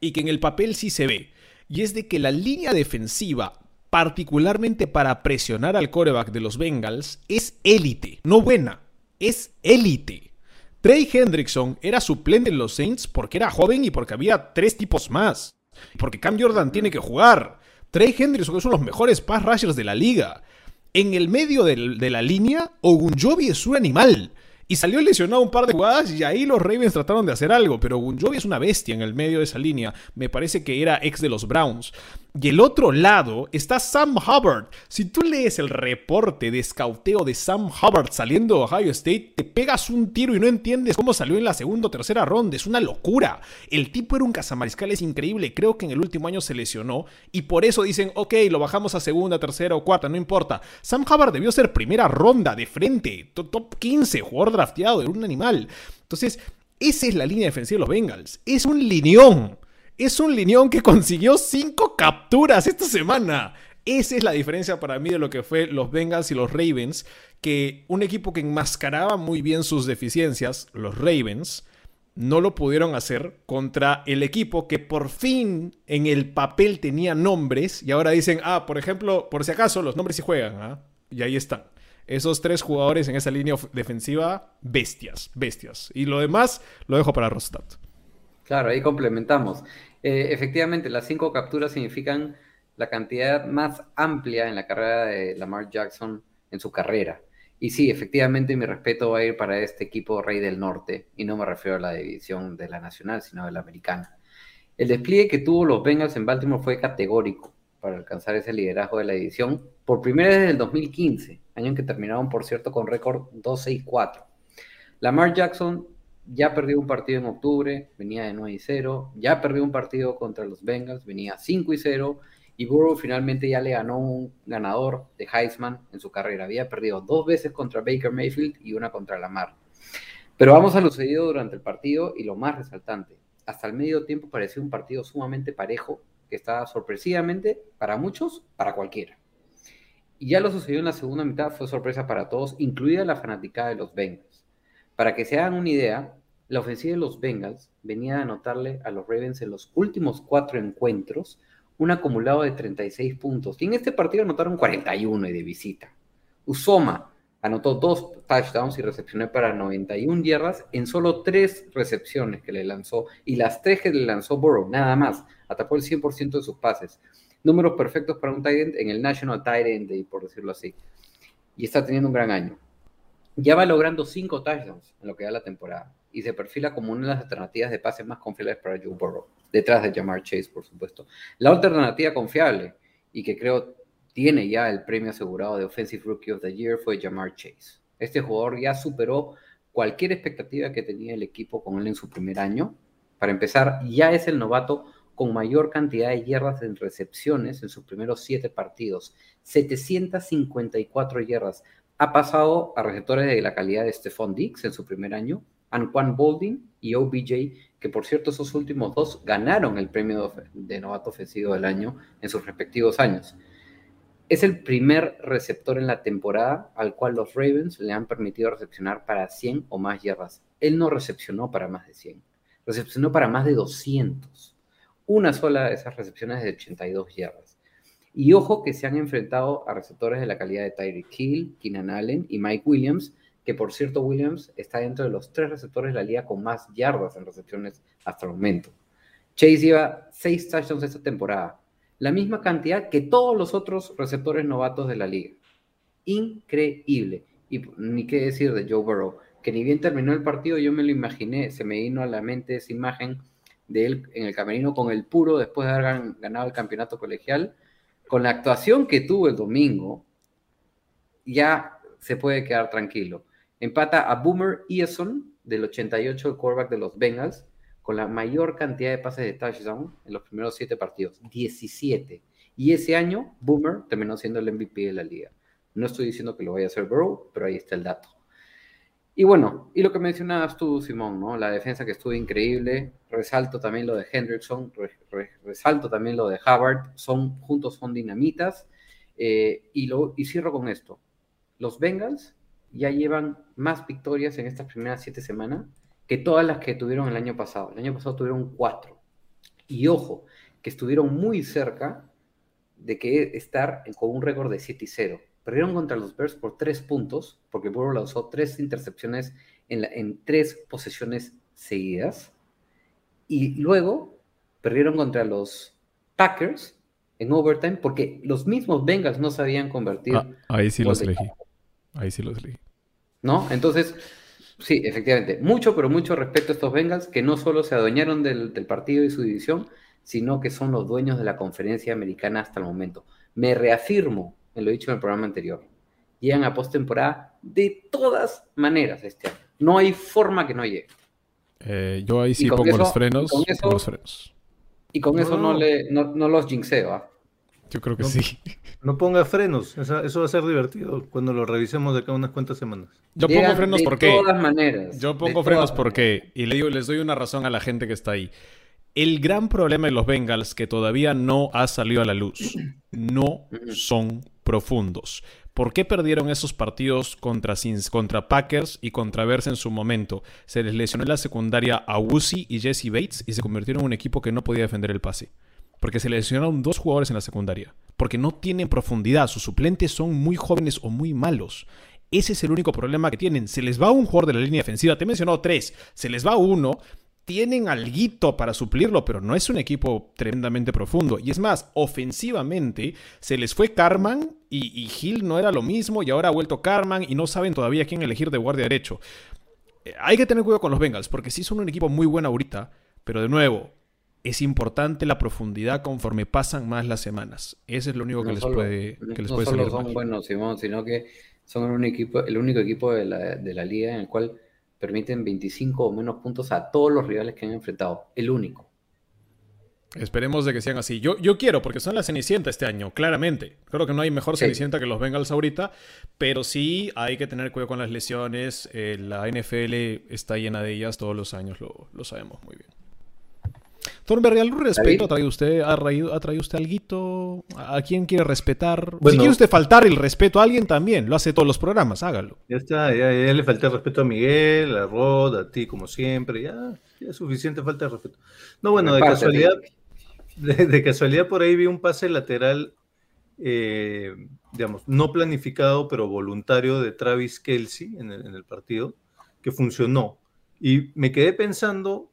y que en el papel sí se ve. Y es de que la línea defensiva, particularmente para presionar al coreback de los Bengals, es élite, no buena, es élite. Trey Hendrickson era suplente en los Saints porque era joven y porque había tres tipos más. Porque Cam Jordan tiene que jugar. Trey Hendrickson es uno de los mejores pass rushers de la liga. En el medio de la línea, Ogunjobi es un animal. Y salió lesionado un par de jugadas y ahí los Ravens trataron de hacer algo, pero Ogunjobi es una bestia en el medio de esa línea. Me parece que era ex de los Browns. Y el otro lado está Sam Hubbard. Si tú lees el reporte de escauteo de Sam Hubbard saliendo de Ohio State, te pegas un tiro y no entiendes cómo salió en la segunda o tercera ronda. Es una locura. El tipo era un cazamariscales increíble. Creo que en el último año se lesionó y por eso dicen, ok, lo bajamos a segunda, tercera o cuarta, no importa. Sam Hubbard debió ser primera ronda de frente, to- top 15, jugador drafteado, era un animal. Entonces, esa es la línea defensiva de los Bengals. Es un lineón. Es un lineón que consiguió cinco capturas esta semana. Esa es la diferencia para mí de lo que fue los Bengals y los Ravens, que un equipo que enmascaraba muy bien sus deficiencias, los Ravens, no lo pudieron hacer contra el equipo que por fin en el papel tenía nombres y ahora dicen, ah, por ejemplo, por si acaso, los nombres sí juegan, ¿ah? Y ahí están. Esos tres jugadores en esa línea defensiva, bestias, bestias. Y lo demás lo dejo para Rostad. Claro, ahí complementamos. Eh, efectivamente, las cinco capturas significan la cantidad más amplia en la carrera de Lamar Jackson en su carrera. Y sí, efectivamente, mi respeto va a ir para este equipo Rey del Norte, y no me refiero a la división de la Nacional, sino de la Americana. El despliegue que tuvo los Bengals en Baltimore fue categórico para alcanzar ese liderazgo de la división por primera vez desde el 2015, año en que terminaron, por cierto, con récord 2-6-4. Lamar Jackson ya perdió un partido en octubre, venía de 9 y 0, ya perdió un partido contra los Bengals, venía 5 y 0, y Burrow finalmente ya le ganó un ganador de Heisman en su carrera. Había perdido dos veces contra Baker Mayfield y una contra Lamar. Pero vamos a lo sucedido durante el partido y lo más resaltante. Hasta el medio tiempo parecía un partido sumamente parejo, que estaba sorpresivamente, para muchos, para cualquiera. Y ya lo sucedió en la segunda mitad, fue sorpresa para todos, incluida la fanaticada de los Bengals. Para que se hagan una idea, la ofensiva de los Bengals venía a anotarle a los Ravens en los últimos cuatro encuentros un acumulado de 36 puntos. Y en este partido anotaron 41 y de visita. Usoma anotó dos touchdowns y recepcionó para 91 yardas en solo tres recepciones que le lanzó. Y las tres que le lanzó Burrow, nada más. Atacó el 100% de sus pases. Números perfectos para un tight end en el National Tight End Day, por decirlo así. Y está teniendo un gran año ya va logrando cinco touchdowns en lo que da la temporada y se perfila como una de las alternativas de pase más confiables para Joe Burrow, detrás de Jamar Chase, por supuesto. La alternativa confiable y que creo tiene ya el premio asegurado de Offensive Rookie of the Year fue Jamar Chase. Este jugador ya superó cualquier expectativa que tenía el equipo con él en su primer año. Para empezar, ya es el novato con mayor cantidad de yardas en recepciones en sus primeros siete partidos. 754 yardas ha pasado a receptores de la calidad de Stephon Diggs en su primer año, Anquan Bolding y OBJ, que por cierto esos últimos dos ganaron el premio de novato ofensivo del año en sus respectivos años. Es el primer receptor en la temporada al cual los Ravens le han permitido recepcionar para 100 o más yardas. Él no recepcionó para más de 100, recepcionó para más de 200. Una sola de esas recepciones de 82 yardas. Y ojo que se han enfrentado a receptores de la calidad de Tyreek Hill, Keenan Allen y Mike Williams, que por cierto Williams está dentro de los tres receptores de la liga con más yardas en recepciones hasta el momento. Chase lleva seis touchdowns esta temporada, la misma cantidad que todos los otros receptores novatos de la liga. Increíble. Y ni qué decir de Joe Burrow, que ni bien terminó el partido, yo me lo imaginé, se me vino a la mente esa imagen de él en el camerino con el puro después de haber ganado el campeonato colegial con la actuación que tuvo el domingo, ya se puede quedar tranquilo. Empata a Boomer Eason, del 88, el quarterback de los Bengals, con la mayor cantidad de pases de touchdown en los primeros siete partidos, 17. Y ese año, Boomer terminó siendo el MVP de la liga. No estoy diciendo que lo vaya a hacer Burrow, pero ahí está el dato. Y bueno, y lo que mencionabas tú, Simón, ¿no? La defensa que estuvo increíble. Resalto también lo de Hendrickson, resalto también lo de Hubbard. Son, juntos son dinamitas. Eh, y, lo, y cierro con esto. Los Bengals ya llevan más victorias en estas primeras siete semanas que todas las que tuvieron el año pasado. El año pasado tuvieron cuatro. Y ojo, que estuvieron muy cerca de que estar con un récord de 7 y 0. Perdieron contra los Bears por tres puntos, porque Burrow usó tres intercepciones en, en tres posesiones seguidas. Y luego perdieron contra los Packers en overtime, porque los mismos Bengals no sabían convertir. Ah, ahí sí los elegí. Ahí sí los elegí. ¿No? Entonces, sí, efectivamente, mucho, pero mucho respeto a estos Bengals que no solo se adueñaron del, del partido y su división, sino que son los dueños de la conferencia americana hasta el momento. Me reafirmo en lo dicho en el programa anterior, llegan a postemporada de todas maneras este año. No hay forma que no llegue. Eh, yo ahí sí pongo los frenos. Y con eso, los frenos. Y con eso no, le, no, los jinxeo. ¿ah? Yo creo que sí. No ponga frenos, eso, va a ser divertido cuando lo revisemos de acá unas cuantas semanas. Yo pongo frenos porque. De todas maneras. Yo pongo frenos porque. Y le digo, les doy una razón a la gente que está ahí. El gran problema de los Bengals que todavía no ha salido a la luz. No son profundos. ¿Por qué perdieron esos partidos contra, contra Packers y contra en su momento? Se les lesionó en la secundaria a Wusi y Jesse Bates y se convirtieron en un equipo que no podía defender el pase. Porque se lesionaron dos jugadores en la secundaria. Porque no tienen profundidad. Sus suplentes son muy jóvenes o muy malos. Ese es el único problema que tienen. Se les va un jugador de la línea defensiva. Te he mencionado tres. Se les va uno tienen alguito para suplirlo, pero no es un equipo tremendamente profundo. Y es más, ofensivamente se les fue Carman y, y Hill no era lo mismo y ahora ha vuelto Carman y no saben todavía quién elegir de guardia derecho. Eh, hay que tener cuidado con los Bengals porque sí son un equipo muy bueno ahorita, pero de nuevo, es importante la profundidad conforme pasan más las semanas. Ese es lo único que les puede, que les no solo son buenos, Simón, sino que son un equipo, el único equipo de la, de la liga en el cual permiten 25 o menos puntos a todos los rivales que han enfrentado. El único. Esperemos de que sean así. Yo, yo quiero, porque son la Cenicienta este año, claramente. Creo que no hay mejor Cenicienta que los Bengals ahorita, pero sí hay que tener cuidado con las lesiones. Eh, la NFL está llena de ellas todos los años, lo, lo sabemos muy bien. Thornberry, ¿algún respeto ha traído usted? ¿Ha traído, ha traído usted algo? ¿A quién quiere respetar? si quiere usted faltar el respeto a alguien también, lo hace todos los programas, hágalo. Ya está, ya, le falté el respeto a Miguel, a Rod, a ti como siempre, ya, es suficiente falta de respeto. No, bueno, de casualidad, de, casualidad por ahí vi un pase lateral, eh, digamos, no planificado, pero voluntario de Travis Kelsey en el partido, que funcionó. Y me quedé pensando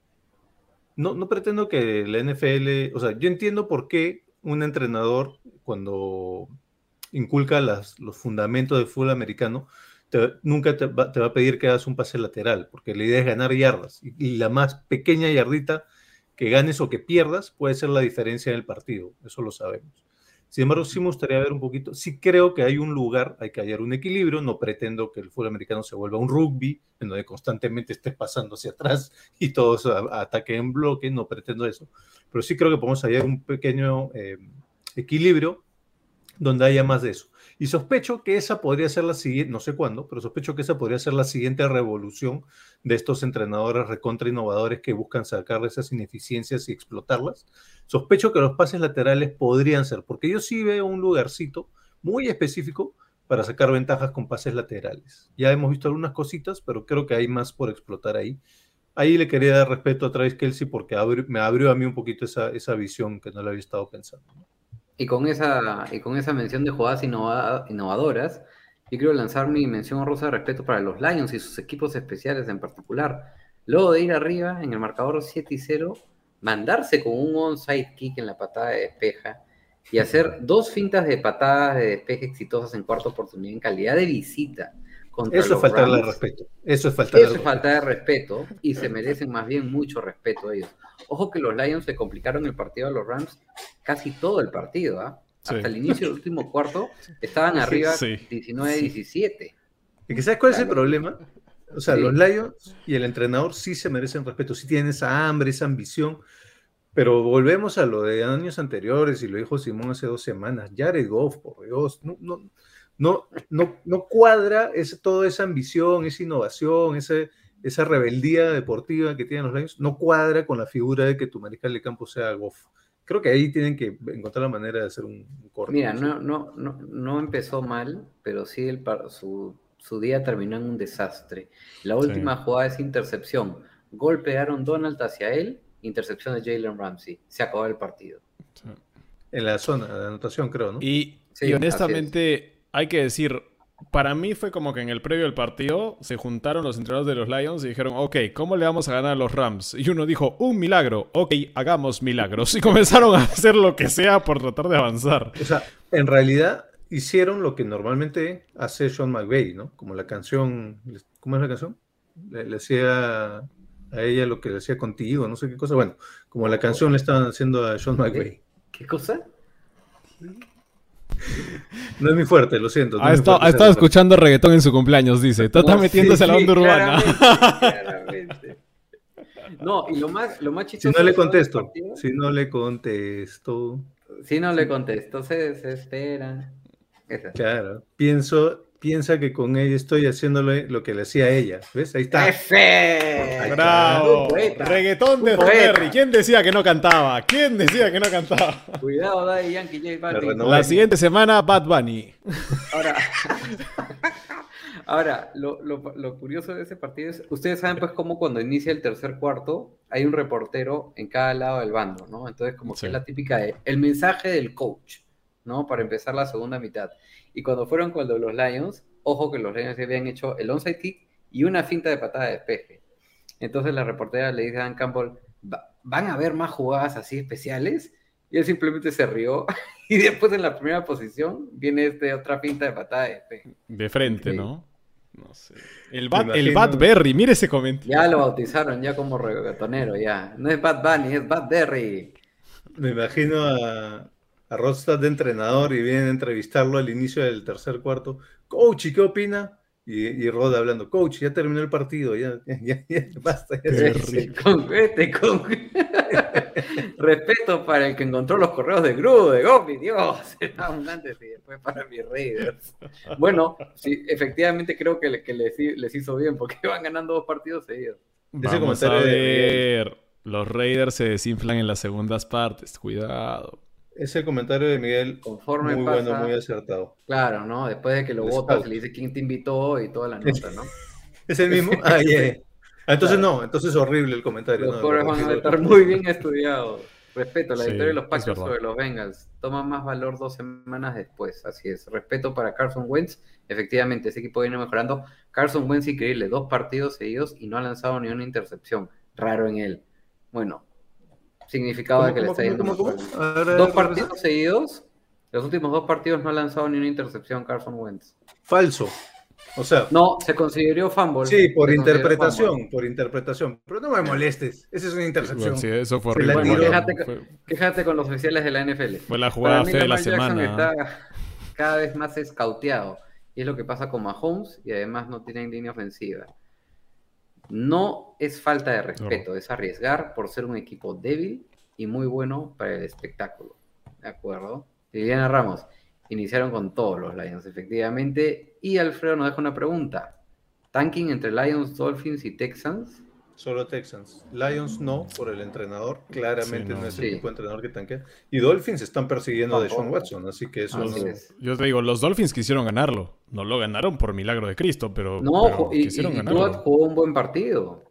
no, no pretendo que la NFL, o sea, yo entiendo por qué un entrenador cuando inculca los fundamentos del fútbol americano, nunca te va, a pedir que hagas un pase lateral, porque la idea es ganar yardas. y, la más pequeña yardita que ganes o que pierdas puede ser la diferencia en el partido. Eso lo sabemos. Sin embargo, sí me gustaría ver un poquito, sí creo que hay un lugar, hay que hallar un equilibrio, no pretendo que el fútbol americano se vuelva un rugby, en donde constantemente estés pasando hacia atrás <laughs> y todos ataquen en bloque, no pretendo eso, pero sí creo que podemos hallar un pequeño eh, equilibrio donde haya más de eso. Y sospecho que esa podría ser la siguiente, no sé cuándo, pero sospecho que esa podría ser la siguiente revolución de estos entrenadores recontra innovadores que buscan sacar esas ineficiencias y explotarlas. Sospecho que los pases laterales podrían ser, porque yo sí veo un lugarcito muy específico para sacar ventajas con pases laterales. Ya hemos visto algunas cositas, pero creo que hay más por explotar ahí. Ahí le quería dar respeto a Travis Kelsey porque me abrió a mí un poquito esa, esa visión que no le había estado pensando. Y con esa, y con esa mención de jugadas innovadoras, yo quiero lanzar mi mención honrosa de respeto para los Lions y sus equipos especiales en particular. Luego de ir arriba en el marcador 7 y 0, mandarse con un onside kick en la patada de despeja y hacer <laughs> dos fintas de patadas de despeje exitosas en cuarta oportunidad en calidad de visita. Eso es faltarle respeto. Eso es falta Eso es falta de respeto y se merecen más bien mucho respeto a ellos. Ojo que los Lions se complicaron el partido a los Rams casi todo el partido, ¿ah? Hasta el inicio del último cuarto estaban arriba 19-17. ¿Y que sabes cuál es el problema? O sea, los Lions y el entrenador sí se merecen respeto, sí tienen esa hambre, esa ambición, pero volvemos a lo de años anteriores y lo dijo Simón hace dos semares. Jared Goff, por Dios, no, no, no, no, no cuadra ese, toda esa ambición, esa innovación, ese, esa rebeldía deportiva que tienen los Lions, no cuadra con la figura de que tu mariscal de campo sea Goff. Creo que ahí tienen que encontrar la manera de hacer un, un corte. Mira, no, no, no, no empezó mal, pero sí el, su, su día terminó en un desastre. La última jugada es intercepción. Golpe de Aaron Donald hacia él, intercepción de Jalen Ramsey. Se acabó el partido. En la zona de anotación, creo, ¿no? Y, Sí, y honestamente, hay que decir, para mí fue como que en el previo del partido se juntaron los entrenadores de los Lions y dijeron, ok, ¿cómo le vamos a ganar a los Rams? Y uno dijo, un milagro, ok, hagamos milagros. Y comenzaron a hacer lo que sea por tratar de avanzar. O sea, en realidad hicieron lo que normalmente hace Sean McVay, ¿no? Como la canción, ¿cómo es la canción? Le, le hacía a ella lo que le hacía contigo, no sé qué cosa. Bueno, como la canción le estaban haciendo a Sean McVay. ¿Qué cosa? No es muy fuerte, lo siento. no Ha es estado, fuerte ha esa estado canción. escuchando reggaetón en su cumpleaños, dice. Está metiéndose a la sí, onda urbana. claramente, claramente. No, y lo más, lo más Si chistoso. no le contesto, partido- si no le contesto, Si no le contesto, se desespera. Esa. claro, pienso, piensa que con ella estoy haciéndole lo que le hacía a ella. ¿Ves? Ahí está. ¡Efe! ¡Bravo! Reggaetón de. Terry. ¿Quién decía que no cantaba? ¿Quién decía que no cantaba? Cuidado, Daddy Yankee, J Balvin. La siguiente semana, Bad Bunny. Ahora, <laughs> ahora lo, lo- lo curioso de ese partido es, ustedes saben pues cómo cuando inicia el tercer cuarto hay un reportero en cada lado del bando, ¿no? Entonces como Sí. que es la típica de el mensaje del coach, ¿no? Para empezar la segunda mitad. Y cuando fueron con lo de los Lions, ojo que los Lions habían hecho el onside kick y una finta de patada de despeje. Entonces la reportera le dice a Dan Campbell, "Va- ¿van a haber más jugadas así especiales? Y él simplemente se rió. <laughs> Y después en la primera posición viene este otra finta de patada de despeje. De frente, Sí. ¿no? No sé. El el imagino- Bad Berry, mire ese comentario. Ya lo bautizaron ya como reggaetonero, ya. No es Bad Bunny, es Bad Berry. Me imagino a, a Rodstad de entrenador y vienen a entrevistarlo al inicio del tercer cuarto. Coach, ¿y qué opina? Y, y Rod hablando, coach, ya terminó el partido, ya, ya, ya, ya, <laughs> basta. ya Qué se- rico. Con este, con... <laughs> Respeto para el que encontró los correos de Gru, de Gopi, Dios, era un antes y después para mis Raiders. Bueno, sí, efectivamente creo que, le- que les, hi- les hizo bien porque <laughs> van ganando dos partidos seguidos. Ese Vamos a comentario de ver. Los Raiders se desinflan en las segundas partes. Cuidado. Ese comentario de Miguel, Conforme muy pasa, bueno, muy acertado. claro, ¿no? Después de que lo votas, le dice quién te invitó y toda la nota, ¿no? <laughs> ¿Es el mismo? <laughs> Ah. Ah, Entonces no, entonces es horrible el comentario. Los no, pobres no, van a estar muy bien estudiados. Respeto, la Sí, victoria de los Packers sobre los Bengals toma más valor dos semanas después. Así es. Respeto para Carson Wentz. Efectivamente, ese equipo viene mejorando. Carson Wentz, increíble, dos partidos seguidos y no ha lanzado ni una intercepción. Raro en él. Bueno, significado ¿Cómo, de que le está yendo cómo, Dos partidos seguidos. Los últimos dos partidos no ha lanzado ni una intercepción Carson Wentz. Falso. O sea, No, se consideró fumble. sí, por interpretación, por interpretación. Pero no me molestes, esa es una intercepción. Bueno, sí, eso fue horrible. Bueno, Fíjate fue, Quéjate con los oficiales de la NFL. fue la jugada fea de la Jackson semana. está cada vez más escauteado. Y es lo que pasa con Mahomes y además no tienen línea ofensiva. No es falta de respeto, es arriesgar por ser un equipo débil y muy bueno para el espectáculo. ¿De acuerdo? Liliana Ramos, iniciaron con todos los Lions, efectivamente. Y Alfredo nos deja una pregunta. ¿Tanking entre Lions, Dolphins y Texans? Solo Texans. Lions no, por el entrenador. Claramente Sí, no. no. es Sí. el tipo de entrenador que tanquea. Y Dolphins están persiguiendo a. Deshaun Watson, así que eso Así no. es. Yo te digo, los Dolphins quisieron ganarlo. No lo ganaron por milagro de Cristo, pero, No, pero y, quisieron y ganarlo. Tua jugó un buen partido.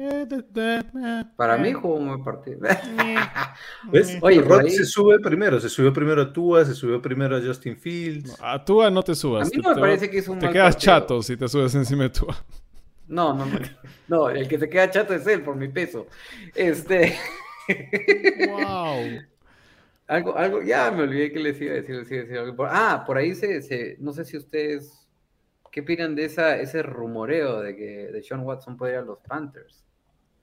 Eh, eh, Para eh. mí jugó un buen partido. <laughs> ¿Ves? Oye, Rod ahí- se sube primero, se subió primero a Tua, se subió primero a Justin Fields. A Tua no te subas. A mí no me te- parece que hizo un Te mal quedas partido. chato si te subes encima de Tua. No, no, no. No, el que se queda chato es él por mi peso. Este. ¡Wow! <laughs> Algo, algo, ya me olvidé que les iba a decir, les iba a decir algo. Por- ah, por ahí se, se- no sé si ustedes, ¿qué opinan de esa, ese rumoreo de que de Sean Watson puede ir a los Panthers?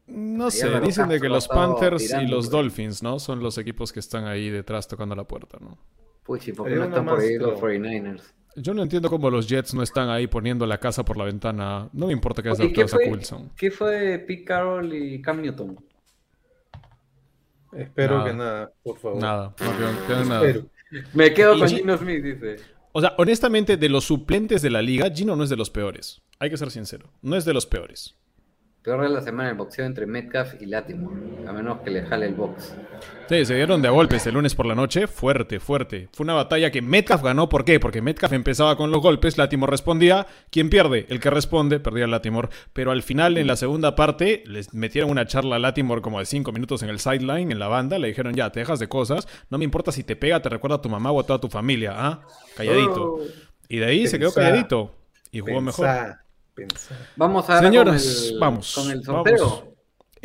No sé, dicen de que los Panthers y los pues. Dolphins, ¿no? Son los equipos que están ahí detrás tocando la puerta, ¿no? Puchi, ¿por qué no están por ahí los pero- 49ers? Yo no entiendo cómo los Jets no están ahí poniendo la casa por la ventana. No me importa que haya Oye, ¿qué drafteado a Zach fue, Wilson. ¿Qué fue de Pete Carroll y Cam Newton? Espero Nada. que nada, por favor. Nada, no nada. Me quedo Y con Gino Smith, dice. O sea, honestamente, de los suplentes de la liga, Gino no es de los peores. Hay que ser sincero. No es de los peores. Peor de la semana el boxeo entre Metcalf y Latimore, a menos que le jale el box. Sí, se dieron de a golpes el lunes por la noche. Fuerte, fuerte. Fue una batalla que Metcalf ganó. ¿Por qué? Porque Metcalf empezaba con los golpes, Latimore respondía. ¿Quién pierde? El que responde, perdía Latimore. Pero al final, en la segunda parte, les metieron una charla a Latimore como de 5 minutos en el sideline, en la banda. Le dijeron, ya, te dejas de cosas. No me importa si te pega, te recuerda a tu mamá o a toda tu familia. ¿Ah? Calladito. Oh. Y de ahí se quedó Pensá. calladito. Y jugó mejor. Vamos a Señoras, vamos. con el vamos.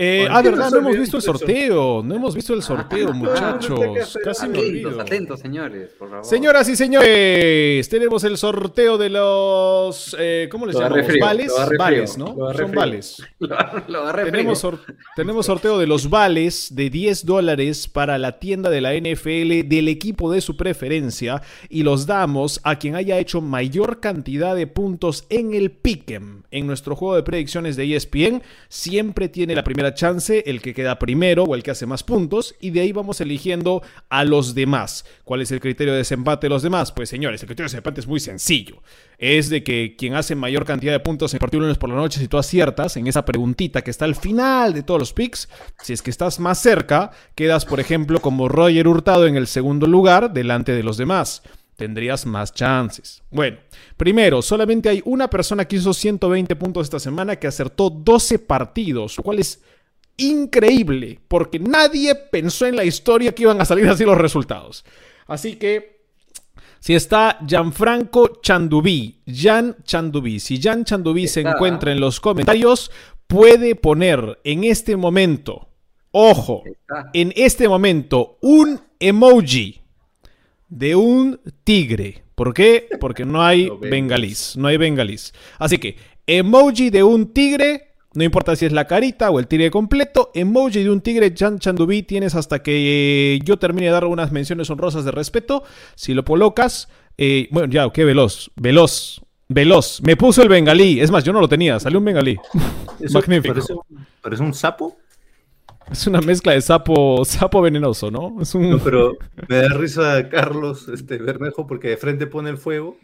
Eh, ¿Por ah, verdad, no hemos visto el sorteo? No hemos visto el sorteo, Ah, muchachos. no, Casi me Atentos, olvido. atentos, señores, por favor. Señoras y señores, tenemos el sorteo de los. eh, ¿Cómo les llamamos? frío, Vales. Vales, ¿no? Son vales. <laughs> Lo, lo agarré Tenemos, sor- tenemos sorteo de los vales de 10 dólares para la tienda de la NFL del equipo de su preferencia y los damos a quien haya hecho mayor cantidad de puntos en el Pick'em. En nuestro juego de predicciones de ESPN siempre tiene la primera chance el que queda primero o el que hace más puntos y de ahí vamos eligiendo a los demás. ¿Cuál es el criterio de desempate de los demás? Pues señores, el criterio de desempate es muy sencillo. Es de que quien hace mayor cantidad de puntos en el partido lunes por la noche, si tú aciertas en esa preguntita que está al final de todos los picks, si es que estás más cerca, quedas, por ejemplo, como Roger Hurtado en el segundo lugar delante de los demás. Tendrías más chances. Bueno, primero, solamente hay una persona que hizo 120 puntos esta semana que acertó 12 partidos, lo es increíble, porque nadie pensó en la historia que iban a salir así los resultados. Así que si está Gianfranco Chandubí, Jan Chandubí, si Jan Chandubí se encuentra en los comentarios, puede poner en este momento, ojo, en este momento un emoji de un tigre. ¿Por qué? Porque no hay <laughs> bengalís, no hay bengalís. Así que emoji de un tigre, no importa si es la carita o el tigre completo, emoji de un tigre Jan Chandubí tienes hasta que eh, yo termine de dar unas menciones honrosas de respeto. Si lo colocas, eh, bueno, ya, qué veloz, veloz. Veloz, me puso el bengalí. Es más, yo no lo tenía, salió un bengalí. <laughs> ¿Eso Magnífico. Parece un sapo? Es una mezcla de sapo, sapo venenoso, ¿no? Es un. No, pero me da risa Carlos este, Bermejo porque de frente pone el fuego.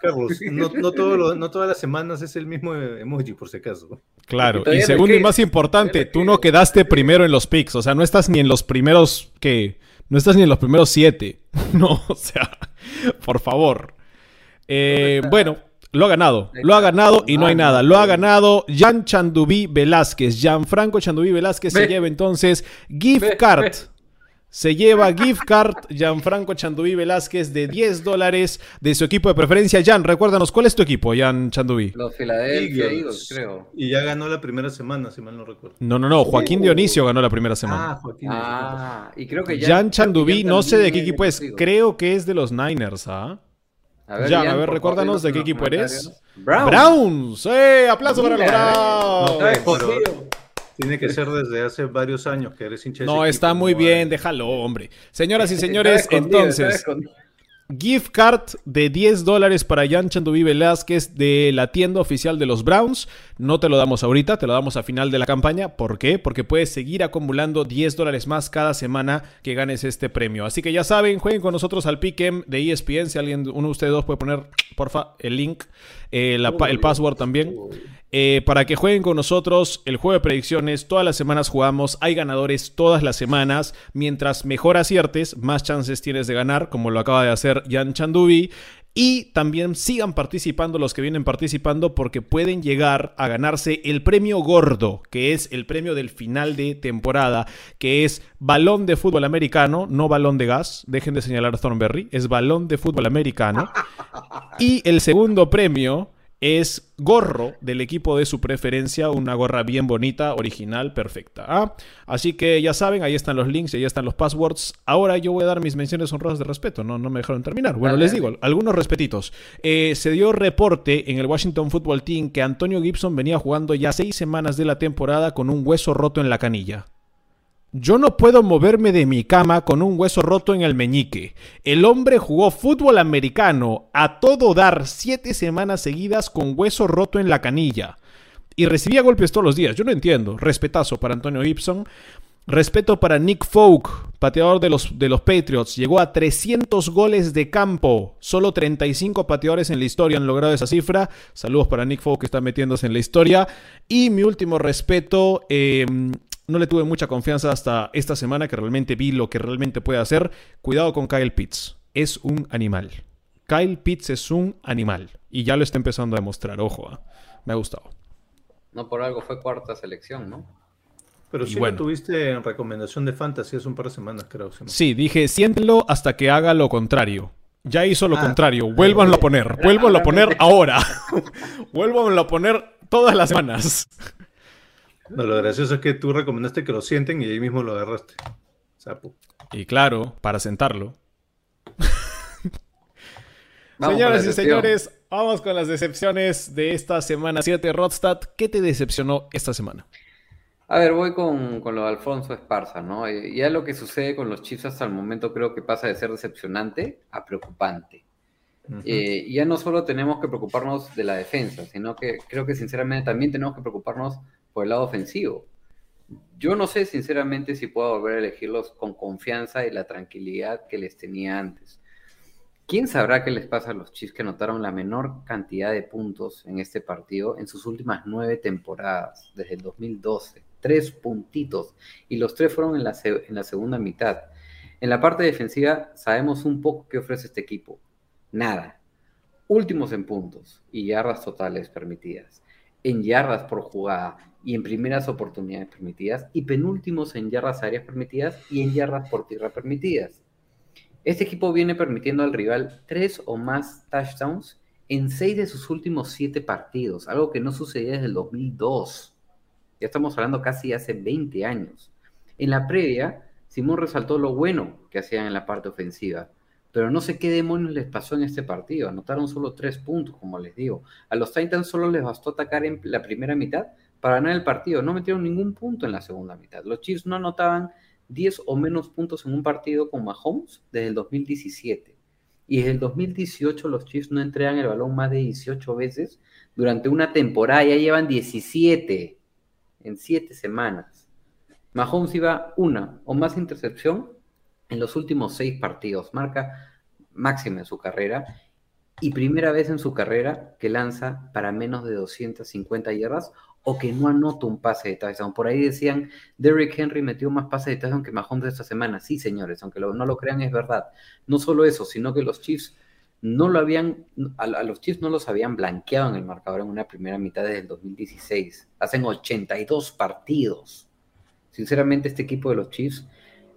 Carlos, no, no, todo lo- no todas las semanas es el mismo emoji, por si acaso. Claro, Y segundo y más importante, tú no quedaste primero en los picks, o sea, no estás ni en los primeros, ¿qué? No estás ni en los primeros siete. <laughs> No, o sea, por favor. Eh, bueno, lo ha ganado, lo ha ganado y no hay nada. Lo ha ganado Jan Chandubí Velázquez. Gianfranco Chandubí Velázquez se lleva entonces gift card. Se lleva gift card Gianfranco Chandubí Velázquez de 10 dólares de su equipo de preferencia. Jan, recuérdanos, ¿cuál es tu equipo, Jan Chandubí? Los Philadelphia Eagles. Creo. Y ya ganó la primera semana, si mal no recuerdo. No, no, no, Joaquín Dionisio ganó la primera semana. Ah, Joaquín. Ah, y creo que ya. Jan Chandubí, no sé de qué equipo es. Creo. Creo que es de los Niners, ¿ah? A ver, Jan, Jan, a ver, recuérdanos de qué equipo eres. comentarios. Brown. Browns. ¡Eh! ¡Aplauso para los Browns! No, tiene que ser desde hace varios años que eres hincha No, ese está equipo, muy no bien, déjalo, hombre. Señoras y señores, entonces. Gift card de 10 dólares para Jan Chandubí Velázquez de la tienda oficial de los Browns. No te lo damos ahorita, te lo damos a final de la campaña. ¿Por qué? Porque puedes seguir acumulando 10 dólares más cada semana que ganes este premio. Así que ya saben, jueguen con nosotros al Pick'em de ESPN. Si alguien, uno de ustedes dos puede poner, porfa, el link, eh, la el password también. Eh, para que jueguen con nosotros el juego de predicciones. Todas las semanas jugamos. Hay ganadores todas las semanas. Mientras mejor aciertes, más chances tienes de ganar, como lo acaba de hacer Jan Chandubi. Y también sigan participando los que vienen participando porque pueden llegar a ganarse el premio gordo, que es el premio del final de temporada, que es balón de fútbol americano, no balón de gas. Dejen de señalar a Thornberry, es balón de fútbol americano. Y el segundo premio es gorro del equipo de su preferencia, una gorra bien bonita, original, perfecta. ¿ah? Así que ya saben, ahí están los links y ahí están los passwords. Ahora yo voy a dar mis menciones honrosas de respeto, no, no me dejaron terminar. Bueno, les digo, algunos respetitos. Eh, se dio reporte en el Washington Football Team que Antonio Gibson venía jugando ya seis semanas de la temporada con un hueso roto en la canilla. Yo no puedo moverme de mi cama con un hueso roto en el meñique. El hombre jugó fútbol americano a todo dar siete semanas seguidas con hueso roto en la canilla. Y recibía golpes todos los días. Yo no entiendo. Respetazo para Antonio Gibson. Respeto para Nick Folk, pateador de los, de los Patriots. Llegó a 300 goles de campo. Solo 35 pateadores en la historia han logrado esa cifra. Saludos para Nick Folk que está metiéndose en la historia. Y mi último respeto, eh, no le tuve mucha confianza hasta esta semana que realmente vi lo que realmente puede hacer. Cuidado con Kyle Pitts. Es un animal. Kyle Pitts es un animal. Y ya lo está empezando a demostrar. Ojo, ¿ah? me ha gustado. No por algo fue cuarta selección, ¿no? Pero Y sí bueno. lo tuviste en recomendación de Fantasy hace un par de semanas, creo. si no- Sí, dije, siéntelo hasta que haga lo contrario. Ya hizo lo Ah. contrario. Vuélvanlo a poner. Vuélvanlo a <laughs> poner ahora. <laughs> Vuélvanlo a poner todas las semanas. No, lo gracioso es que tú recomendaste que lo sienten y ahí mismo lo agarraste. Sapo. Y claro, para sentarlo. Señoras y señores, vamos con las decepciones de esta semana 7. Rodstad, ¿qué te decepcionó esta semana? A ver, voy con, con lo de Alfonso Esparza, ¿no? Eh, Ya lo que sucede con los Chiefs hasta el momento creo que pasa de ser decepcionante a preocupante. Eh, ya no solo tenemos que preocuparnos de la defensa, sino que creo que sinceramente también tenemos que preocuparnos por el lado ofensivo. Yo no sé sinceramente si puedo volver a elegirlos con confianza y la tranquilidad que les tenía antes. ¿Quién sabrá qué les pasa a los Chiefs que anotaron la menor cantidad de puntos en este partido en sus últimas nueve temporadas, desde el 2012? Tres puntitos. Y los tres fueron en la, en la segunda mitad. En la parte defensiva sabemos un poco qué ofrece este equipo. Nada. Últimos en puntos y yardas totales permitidas. En yardas por jugada y en primeras oportunidades permitidas. Y penúltimos en yardas aéreas permitidas y en yardas por tierra permitidas. Este equipo viene permitiendo al rival tres o más touchdowns en seis de sus últimos siete partidos, algo que no sucedía desde el 2002. Ya estamos hablando casi hace 20 años. En la previa, Simón resaltó lo bueno que hacían en la parte ofensiva, pero no sé qué demonios les pasó en este partido. Anotaron solo tres puntos, como les digo. A los Titans solo les bastó atacar en la primera mitad para ganar el partido. No metieron ningún punto en la segunda mitad. Los Chiefs no anotaban 10 o menos puntos en un partido con Mahomes desde el 2017. Y desde el 2018 los Chiefs no entregan el balón más de 18 veces durante una temporada. Ya llevan 17 en 7 semanas. Mahomes iba una o más intercepción en los últimos 6 partidos. Marca máxima en su carrera. Y primera vez en su carrera que lanza para menos de 250 yardas o que no anota un pase de touchdown. Por ahí decían, Derrick Henry metió más pases de touchdown que Mahomes esta semana. Sí, señores, aunque no lo crean, es verdad. No solo eso, sino que los Chiefs no lo habían, a, a los Chiefs no los habían blanqueado en el marcador en una primera mitad desde el 2016. Hacen 82 partidos. Sinceramente, este equipo de los Chiefs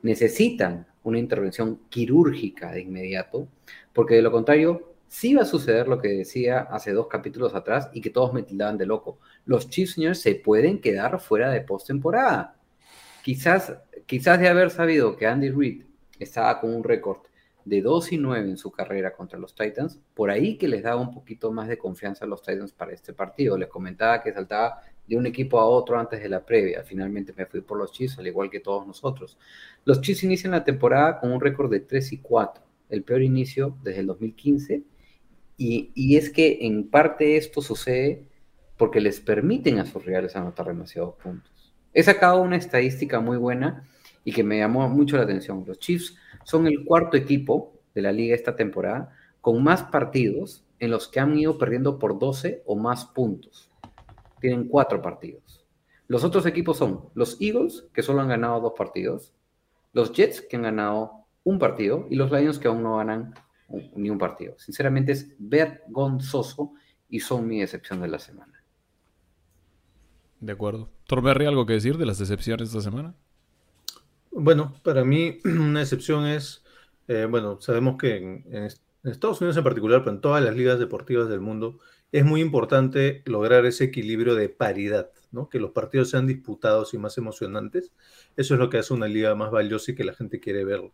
necesitan una intervención quirúrgica de inmediato, porque de lo contrario, sí va a suceder lo que decía hace dos capítulos atrás y que todos me tildaban de loco. Los Chiefs, señores, se pueden quedar fuera de postemporada. Quizás, quizás de haber sabido que Andy Reid estaba con un récord de 2 y 9 en su carrera contra los Titans, por ahí que les daba un poquito más de confianza a los Titans para este partido. Les comentaba que saltaba de un equipo a otro antes de la previa. Finalmente me fui por los Chiefs, al igual que todos nosotros. Los Chiefs inician la temporada con un récord de 3 y 4, el peor inicio desde el 2015. Y, y es que en parte esto sucede porque les permiten a sus rivales anotar demasiados puntos. He sacado una estadística muy buena y que me llamó mucho la atención. Los Chiefs son el cuarto equipo de la liga esta temporada con más partidos en los que han ido perdiendo por 12 o más puntos. Tienen cuatro partidos. Los otros equipos son los Eagles, que solo han ganado dos partidos, los Jets, que han ganado un partido, y los Lions, que aún no ganan ni un partido. Sinceramente es vergonzoso y son mi decepción de la semana. De acuerdo. Torberry, ¿algo que decir de las decepciones de esta semana? Bueno, para mí <clears throat> una excepción es, eh, bueno, sabemos que en, en Estados Unidos en particular, pero en todas las ligas deportivas del mundo, es muy importante lograr ese equilibrio de paridad, ¿no? Que los partidos sean disputados y más emocionantes. Eso es lo que hace una liga más valiosa y que la gente quiere verlo.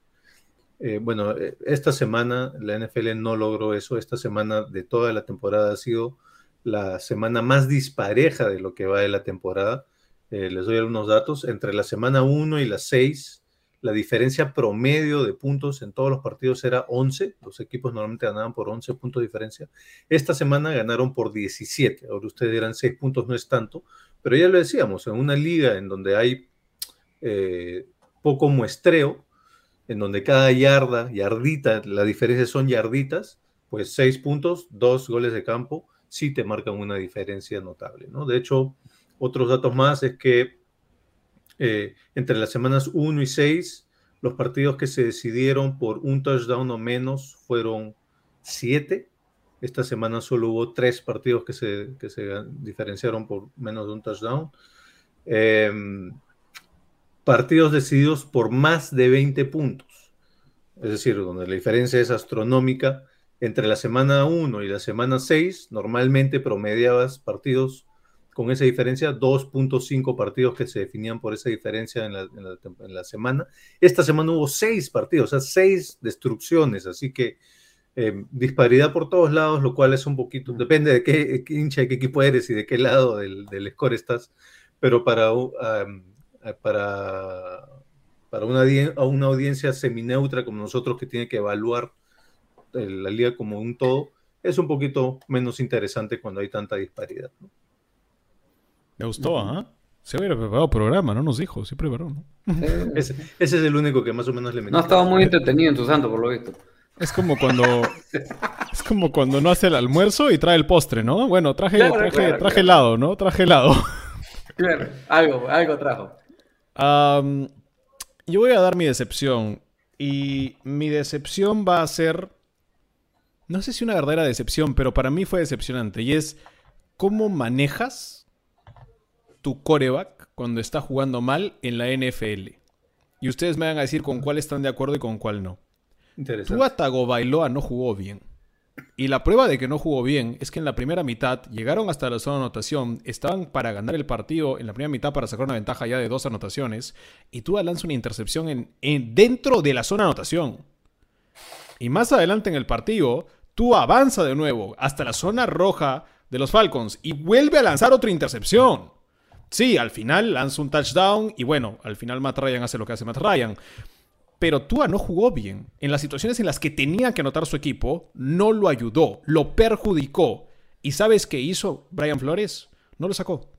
Eh, bueno, eh, esta semana la NFL no logró eso. Esta semana de toda la temporada ha sido la semana más dispareja de lo que va de la temporada. Eh, les doy algunos datos. Entre la semana 1 y la 6, la diferencia promedio de puntos en todos los partidos era 11. Los equipos normalmente ganaban por 11 puntos de diferencia. Esta semana ganaron por 17. Ahora ustedes dirán 6 puntos no es tanto, pero ya lo decíamos, en una liga en donde hay eh, poco muestreo, en donde cada yarda, yardita, la diferencia son yarditas, pues seis puntos, dos goles de campo, sí te marcan una diferencia notable, ¿no? De hecho, otros datos más es que eh, entre las semanas 1 y 6, los partidos que se decidieron por un touchdown o menos fueron 7. Esta semana solo hubo 3 partidos que se, que se diferenciaron por menos de un touchdown. Em, partidos decididos por más de 20 puntos. Es decir, donde la diferencia es astronómica entre la semana 1 y la semana 6, normalmente promediabas partidos con esa diferencia, 2.5 partidos que se definían por esa diferencia en la, semana. Esta semana hubo 6 partidos, o sea, 6 destrucciones, así que eh, disparidad por todos lados, lo cual es un poquito, depende de qué, hincha, de qué equipo eres y de qué lado del, score estás, pero para, um, para, para una, una audiencia semineutra como nosotros que tiene que evaluar la liga como un todo, es un poquito menos interesante cuando hay tanta disparidad. Me gustó, ¿ah? Se hubiera preparado programa, no nos dijo, sí <laughs> preparó, ¿no? ese, es el único que más o menos le metió. No estaba muy entretenido en tu santo, por lo visto. Es como cuando es como cuando no hace el almuerzo y trae el postre, ¿no? Bueno, traje, traje, traje helado, ¿no? Traje helado. Claro, algo, algo trajo. yo voy a dar mi decepción. Y mi decepción va a ser no sé si una verdadera decepción, pero para mí fue decepcionante. Y es cómo manejas tu coreback cuando está jugando mal en la NFL. Y ustedes me van a decir con cuál están de acuerdo y con cuál no. Tua Tagovailoa no jugó bien. Y la prueba de que no jugó bien es que en la primera mitad llegaron hasta la zona de anotación, estaban para ganar el partido en la primera mitad para sacar una ventaja ya de dos anotaciones, y Tua lanza una intercepción en, dentro de la zona de anotación. Y más adelante en el partido, Tú avanza de nuevo hasta la zona roja de los Falcons y vuelve a lanzar otra intercepción. Sí, al final lanza un touchdown y bueno, al final Matt Ryan hace lo que hace Matt Ryan. Pero Tua no jugó bien. En las situaciones en las que tenía que anotar su equipo, no lo ayudó, lo perjudicó. ¿Y sabes qué hizo Brian Flores? No lo sacó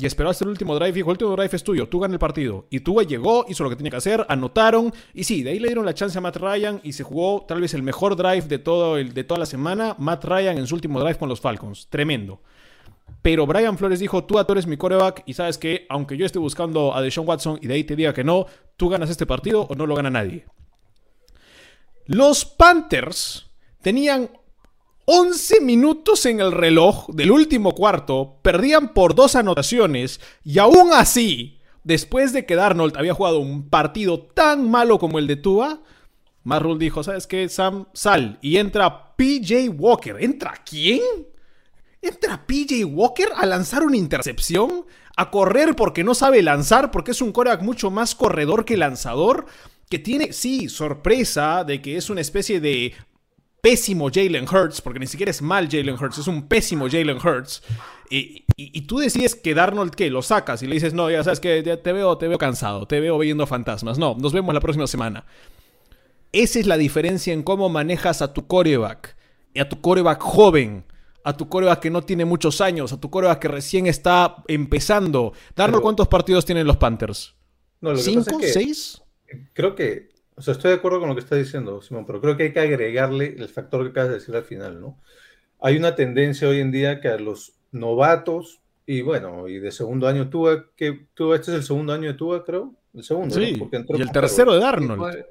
y esperó hasta el último drive y dijo, el último drive es tuyo, tú ganas el partido. Y Tua llegó, hizo lo que tenía que hacer, anotaron, y sí, de ahí le dieron la chance a Matt Ryan y se jugó tal vez el mejor drive de, todo el, de toda la semana, Matt Ryan en su último drive con los Falcons, tremendo. Pero Brian Flores dijo, tú, tú eres mi coreback y sabes que aunque yo esté buscando a Deshaun Watson y de ahí te diga que no, tú ganas este partido o no lo gana nadie. Los Panthers tenían 11 minutos en el reloj del último cuarto, perdían por dos anotaciones y aún así, después de que Darnold había jugado un partido tan malo como el de Tua, Marrul dijo, ¿sabes qué, Sam? Sal y entra PJ Walker. ¿Entra quién? ¿Entra PJ Walker a lanzar una intercepción? ¿A correr porque no sabe lanzar? Porque es un coreback mucho más corredor que lanzador que tiene, sí, sorpresa de que es una especie de pésimo Jalen Hurts, porque ni siquiera es mal Jalen Hurts, es un pésimo Jalen Hurts. Y, tú decides que Darnold, ¿qué? Lo sacas y le dices, no, ya sabes que te veo, te veo cansado, te veo viendo fantasmas. No, nos vemos la próxima semana. Esa es la diferencia en cómo manejas a tu coreback. Y a tu coreback joven. A tu coreback que no tiene muchos años. A tu coreback que recién está empezando. Darnold, ¿cuántos partidos tienen los Panthers? ¿Cinco? ¿Seis? Creo que o sea, estoy de acuerdo con lo que está diciendo, Simón, pero creo que hay que agregarle el factor que acabas de decir al final, ¿no? Hay una tendencia hoy en día que a los novatos, y bueno, y de segundo año Tua, que Tua, este es el segundo año de Tua, creo, el segundo, sí, y el tercero de Arnold.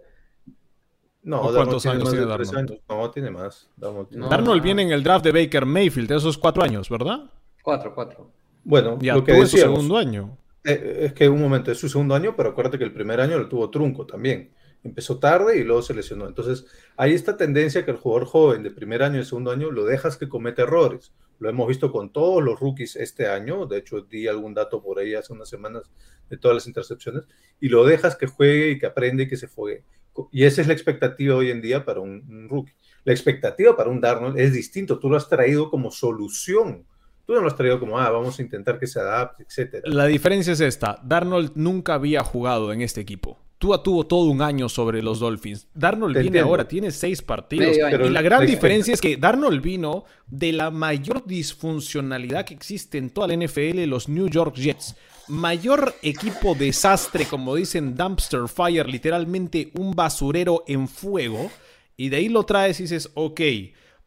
No, ¿cuántos años tiene Darnold? No, tiene más. Darnold, viene en el draft de Baker Mayfield, de esos cuatro años, ¿verdad? Cuatro, cuatro. Bueno, ya, lo que decíamos, su segundo año. Eh, es que un momento es su segundo año, pero acuérdate que el primer año lo tuvo trunco también empezó tarde y luego se lesionó. Entonces, hay esta tendencia que el jugador joven de primer año y segundo año lo dejas que comete errores. Lo hemos visto con todos los rookies este año. De hecho, di algún dato por ahí hace unas semanas de todas las intercepciones. Y lo dejas que juegue y que aprenda y que se juegue. Y esa es la expectativa hoy en día para un, rookie. La expectativa para un Darnold es distinto. Tú lo has traído como solución. Tú no lo has traído como, ah, vamos a intentar que se adapte, etc. La diferencia es esta. Darnold nunca había jugado en este equipo. Tua tuvo todo un año sobre los Dolphins. Darnold viene ahora, tiene seis partidos. y la gran diferencia es que Darnold vino de la mayor disfuncionalidad que existe en toda la NFL, los New York Jets. Mayor equipo desastre, como dicen Dumpster Fire, literalmente un basurero en fuego, y de ahí lo traes y dices, ok,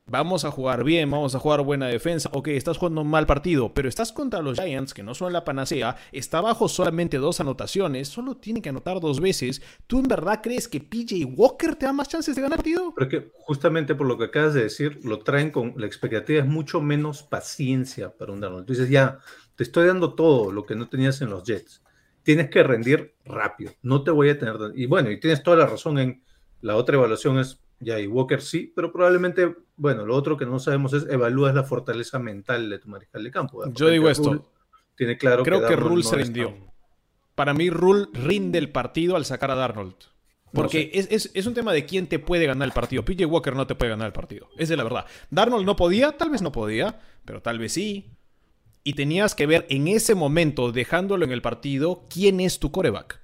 vamos a jugar bien, vamos a jugar buena defensa, ok, estás jugando un mal partido, pero estás contra los Giants, que no son la panacea, está bajo solamente dos anotaciones, solo tiene que anotar dos veces. ¿Tú en verdad crees que PJ Walker te da más chances de ganar partido? Porque justamente por lo que acabas de decir, lo traen con la expectativa es mucho menos paciencia para un Darnold. Tú dices, ya, te estoy dando todo lo que no tenías en los Jets. Tienes que rendir rápido, no te voy a tener... Y bueno, y tienes toda la razón en la otra evaluación es, ya, y Walker sí, pero probablemente, bueno, lo otro que no sabemos es evalúas la fortaleza mental de tu mariscal de campo. Yo digo esto. Rule tiene claro Creo que Rule no se rindió. Para mí, Rule rinde el partido al sacar a Darnold. Porque es, es- es un tema de quién te puede ganar el partido. PJ Walker no te puede ganar el partido. Esa es la verdad. Darnold no podía, tal vez no podía, pero tal vez sí. Y tenías que ver en ese momento, dejándolo en el partido, quién es tu coreback.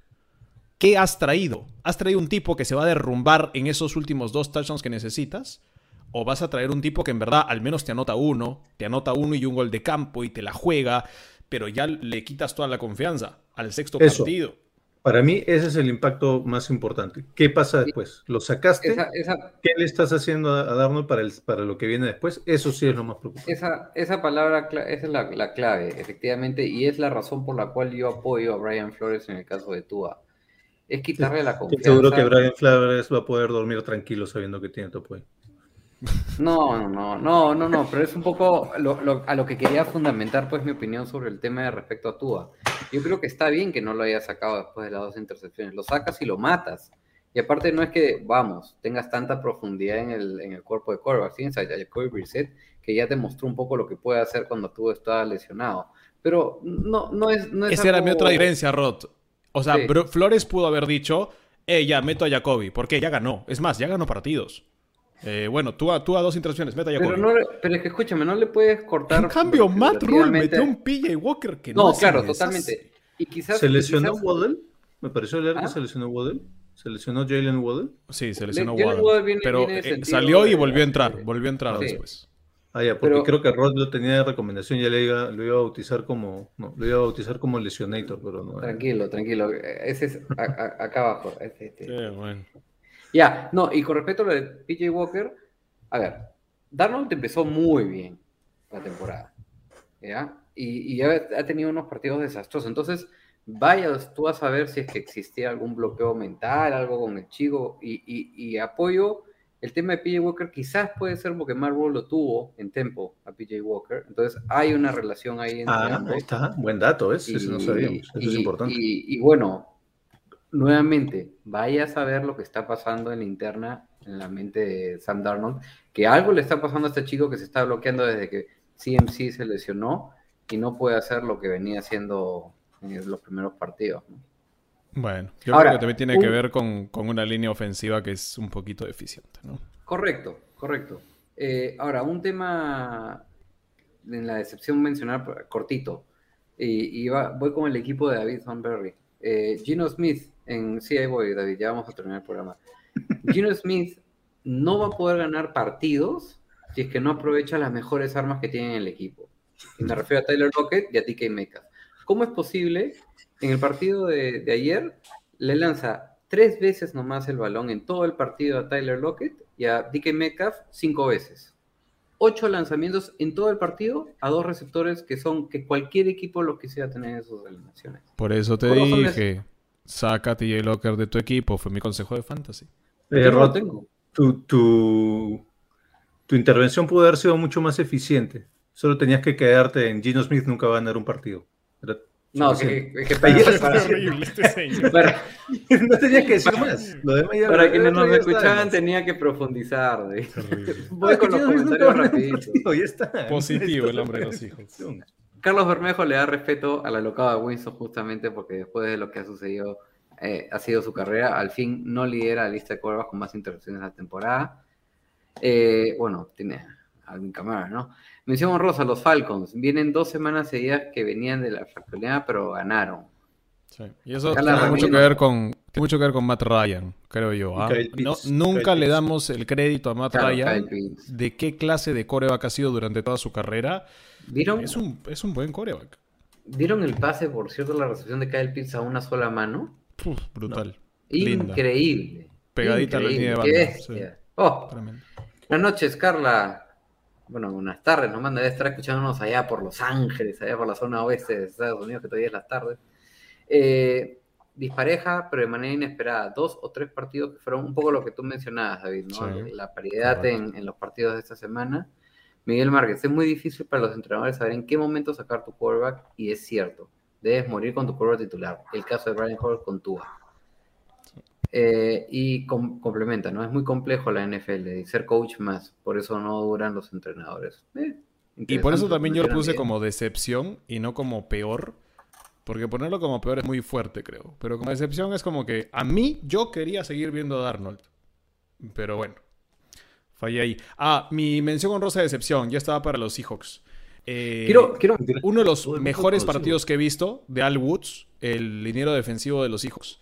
¿Qué has traído? ¿Has traído un tipo que se va a derrumbar en esos últimos dos touchdowns que necesitas? ¿O vas a traer un tipo que en verdad al menos te anota uno, te anota uno y un gol de campo y te la juega, pero ya le quitas toda la confianza al sexto Eso. partido? Para mí ese es el impacto más importante. ¿Qué pasa después? ¿Lo sacaste? Esa, esa, ¿Qué le estás haciendo a a Darnold para, el, para lo que viene después? Eso sí es lo más preocupante. esa, esa palabra, esa es la, la clave, efectivamente, y es la razón por la cual yo apoyo a Brian Flores en el caso de Tua. Es quitarle la Estoy confianza. seguro que Brian Flores va a poder dormir tranquilo sabiendo que tiene tu apoyo. No, no, no, no, no, no, pero es un poco lo- lo- a lo que quería fundamentar pues mi opinión sobre el tema de respecto a Tua. Yo creo que está bien que no lo hayas sacado después de las dos intercepciones, lo sacas y lo matas. Y aparte no es que, vamos, tengas tanta profundidad en el, en el cuerpo de quarterback, tienes a Jacoby Brissett que ya demostró un poco lo que puede hacer cuando Tua estaba lesionado. Pero no, no es... No es Esa era mi otra diferencia, Rod. O sea, Sí. Flores pudo haber dicho, eh, ya, meto a Jacoby. ¿Por qué? Ya ganó. Es más, ya ganó partidos. Eh, bueno, tú a, tú a dos interacciones, meta a Jacoby. Pero, no, pero es que escúchame, no le puedes cortar... en cambio, Matt Rule metió un PJ Walker que no No, claro, totalmente. Y quizás... ¿Se lesionó quizás- Waddle? Me pareció leer ¿Ah? que se lesionó Waddle. ¿Se lesionó Jalen Waddle? Sí, se lesionó Jalen Waddle. Waddle viene- pero viene eh, salió y volvió a entrar. Volvió a entrar Sí. después. Ah, ya, porque Pero- creo que Rod lo tenía de recomendación, ya le iba, lo iba a bautizar como, no, lo iba a bautizar como lesionator, pero no. Tranquilo, tranquilo. Ese es a- a- acá abajo. Este, este. Eh, bueno. Ya, no, y con respecto a lo de PJ Walker, a ver, Darnold empezó muy bien la temporada, ¿ya? Y, y ha, ha tenido unos partidos desastrosos. Entonces, vayas tú a saber si es que existía algún bloqueo mental, algo con el chico, y, y- y apoyo el tema de PJ Walker, quizás puede ser porque Mark Rule lo tuvo en tempo a PJ Walker, entonces hay una relación ahí entre Ah, ambos. ahí está, buen dato, ¿ves? Eso no sabíamos, eso es importante. y- y bueno, nuevamente, vaya a saber lo que está pasando en la interna, en la mente de Sam Darnold, que algo le está pasando a este chico que se está bloqueando desde que CMC se lesionó y no puede hacer lo que venía haciendo en los primeros partidos. ¿no? Bueno, yo Ahora, creo que también tiene que ver con, con una línea ofensiva que es un poquito deficiente, ¿no? Correcto, correcto. Eh, ahora, un tema en la decepción mencionar cortito. Y, y va- voy con el equipo de David Thornberry. Eh, Gino Smith, en sí, ahí voy, David, ya vamos a terminar el programa. <laughs> Gino Smith no va a poder ganar partidos si es que no aprovecha las mejores armas que tiene en el equipo. Y me refiero a Tyler Lockett y a TK Metcalf. ¿Cómo es posible? En el partido de, de ayer le lanza tres veces nomás el balón en todo el partido a Tyler Lockett y a DK Metcalf cinco veces. Ocho lanzamientos en todo el partido a dos receptores que son que cualquier equipo lo quisiera tener en sus alineaciones. Por eso te Por dije, saca a TJ Locker de tu equipo, fue mi consejo de fantasy. Eh, Rod, tengo. tu, tu, tu intervención pudo haber sido mucho más eficiente. Solo tenías que quedarte en Gino Smith nunca va a ganar un partido. Era No, suficiente. que, que- que para, Ayer para- este <laughs> para- <laughs> no tenías que decir más. Lo demás ya- para quienes nos escuchaban tenía que profundizar. Voy Ah, con los comentarios rapiditos. partido, ya está. Positivo el hombre de es los hijos. Carlos Bermejo le da respeto a la locada de Winston justamente porque después de lo que ha sucedido, eh, ha sido su carrera, al fin no lidera la lista de curvas con más intercepciones de la temporada. Eh, bueno, tiene algún cámara, ¿no? Mención honrosa, los Falcons. Vienen dos semanas seguidas que venían de la fractalidad, pero ganaron. Sí. Y eso tiene mucho, que ver con, tiene mucho que ver con Matt Ryan, creo yo. ¿ah? No- nunca le damos el crédito a Matt Claro, Ryan de qué clase de coreback ha sido durante toda su carrera. ¿Vieron? Es un, es un buen coreback. ¿Vieron el pase, por cierto, la recepción de Kyle Pitts a una sola mano? Puf, brutal. Increíble. Pegadita a la línea de Increíble. banda, Qué bestia. Oh, buenas noches, Carla. Bueno, buenas tardes, nos manda, debe estar escuchándonos allá por Los Ángeles, allá por la zona oeste de Estados Unidos, que todavía es las tardes. Eh, dispareja, pero de manera inesperada. Dos o tres partidos que fueron un poco lo que tú mencionabas, David, ¿no? Sí, La paridad en, en los partidos de esta semana. Miguel Márquez, es muy difícil para los entrenadores saber en qué momento sacar tu quarterback, y es cierto, debes morir con tu quarterback titular. El caso de Brian Hall con Tua. Eh, y com- complementa, ¿no? Es muy complejo la NFL y ser coach más, por eso no duran los entrenadores. Eh, Y por eso también yo lo puse bien. como decepción y no como peor. Porque ponerlo como peor es muy fuerte, creo. Pero como decepción es como que a mí yo quería seguir viendo a Darnold. Pero bueno, fallé ahí. Ah, mi mención honrosa de decepción ya estaba para los Seahawks. Eh, Quiero, quiero, uno de los mejores partidos que he visto de Al Woods, el liniero defensivo de los Seahawks.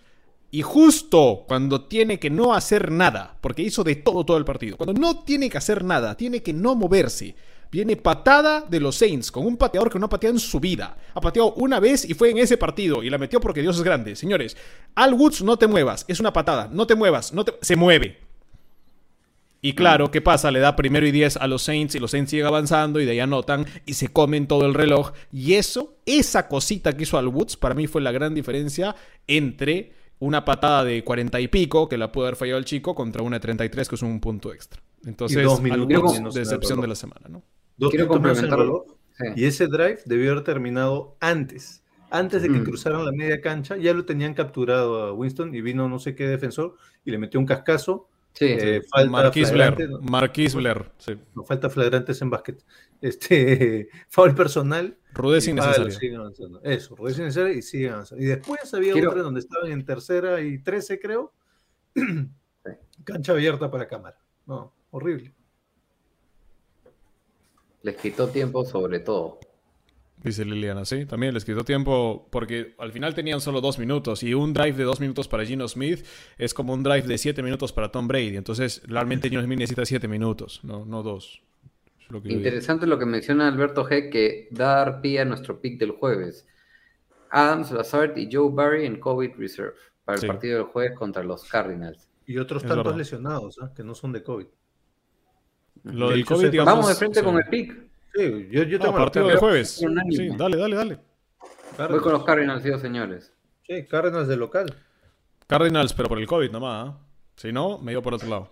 Y justo cuando tiene que no hacer nada, porque hizo de todo todo el partido, cuando no tiene que hacer nada, tiene que no moverse, viene patada de los Saints con un pateador que no ha pateado en su vida. Ha pateado una vez y fue en ese partido y la metió porque Dios es grande. Señores, Al Woods no te muevas, es una patada, no te muevas, no te... se mueve. Y claro, ¿qué pasa? Le da primero y 10 a los Saints y los Saints siguen avanzando y de ahí anotan y se comen todo el reloj. Y eso, esa cosita que hizo Al Woods, para mí fue la gran diferencia entre una patada de 40 y pico, que la pudo haber fallado el chico, contra una de 33, que es un punto extra. Entonces, dos Al Woods, en el decepción de la semana, ¿no? Dos quiero minutos menos en el complementarlo. reloj, Sí. Y ese drive debió haber terminado antes. Antes de que Mm. cruzaran la media cancha, ya lo tenían capturado a Winston y vino no sé qué defensor y le metió un cascazo. Sí, Eh, falta Marquis Blair. no, Marquis Blair. Sí. no falta flagrantes en básquet. Este, <laughs> foul personal. Ah, innecesaria. avanzando. Eso, rudeza innecesaria y siguen avanzando. Y después había Quiero- otra donde estaban en tercera y trece, creo. <clears throat> Cancha abierta para cámara. No, horrible. Les quitó tiempo sobre todo. Dice Liliana, sí, también les quitó tiempo porque al final tenían solo dos minutos y un drive de dos minutos para Gino Smith es como un drive de siete minutos para Tom Brady. Entonces, realmente Gino Smith necesita siete minutos, no, no dos. Es lo que yo digo. Interesante lo que menciona Alberto G, que da dar pie a nuestro pick del jueves. Adams, Lazard y Joe Barry en COVID Reserve para el Sí. partido del jueves contra los Cardinals. Y otros Es tantos verdad. lesionados, ¿ah? que no son de COVID. Lo De del COVID, digamos. Vamos de frente con el pick. Sí, yo, yo Ah, tengo la partido de Cardinals. jueves. Sí, dale, dale, dale. Voy con los Cardinals, sí, señores. Sí, Cardinals de local. Cardinals, pero por el COVID nomás. ¿ah? Si no, me iba por otro lado.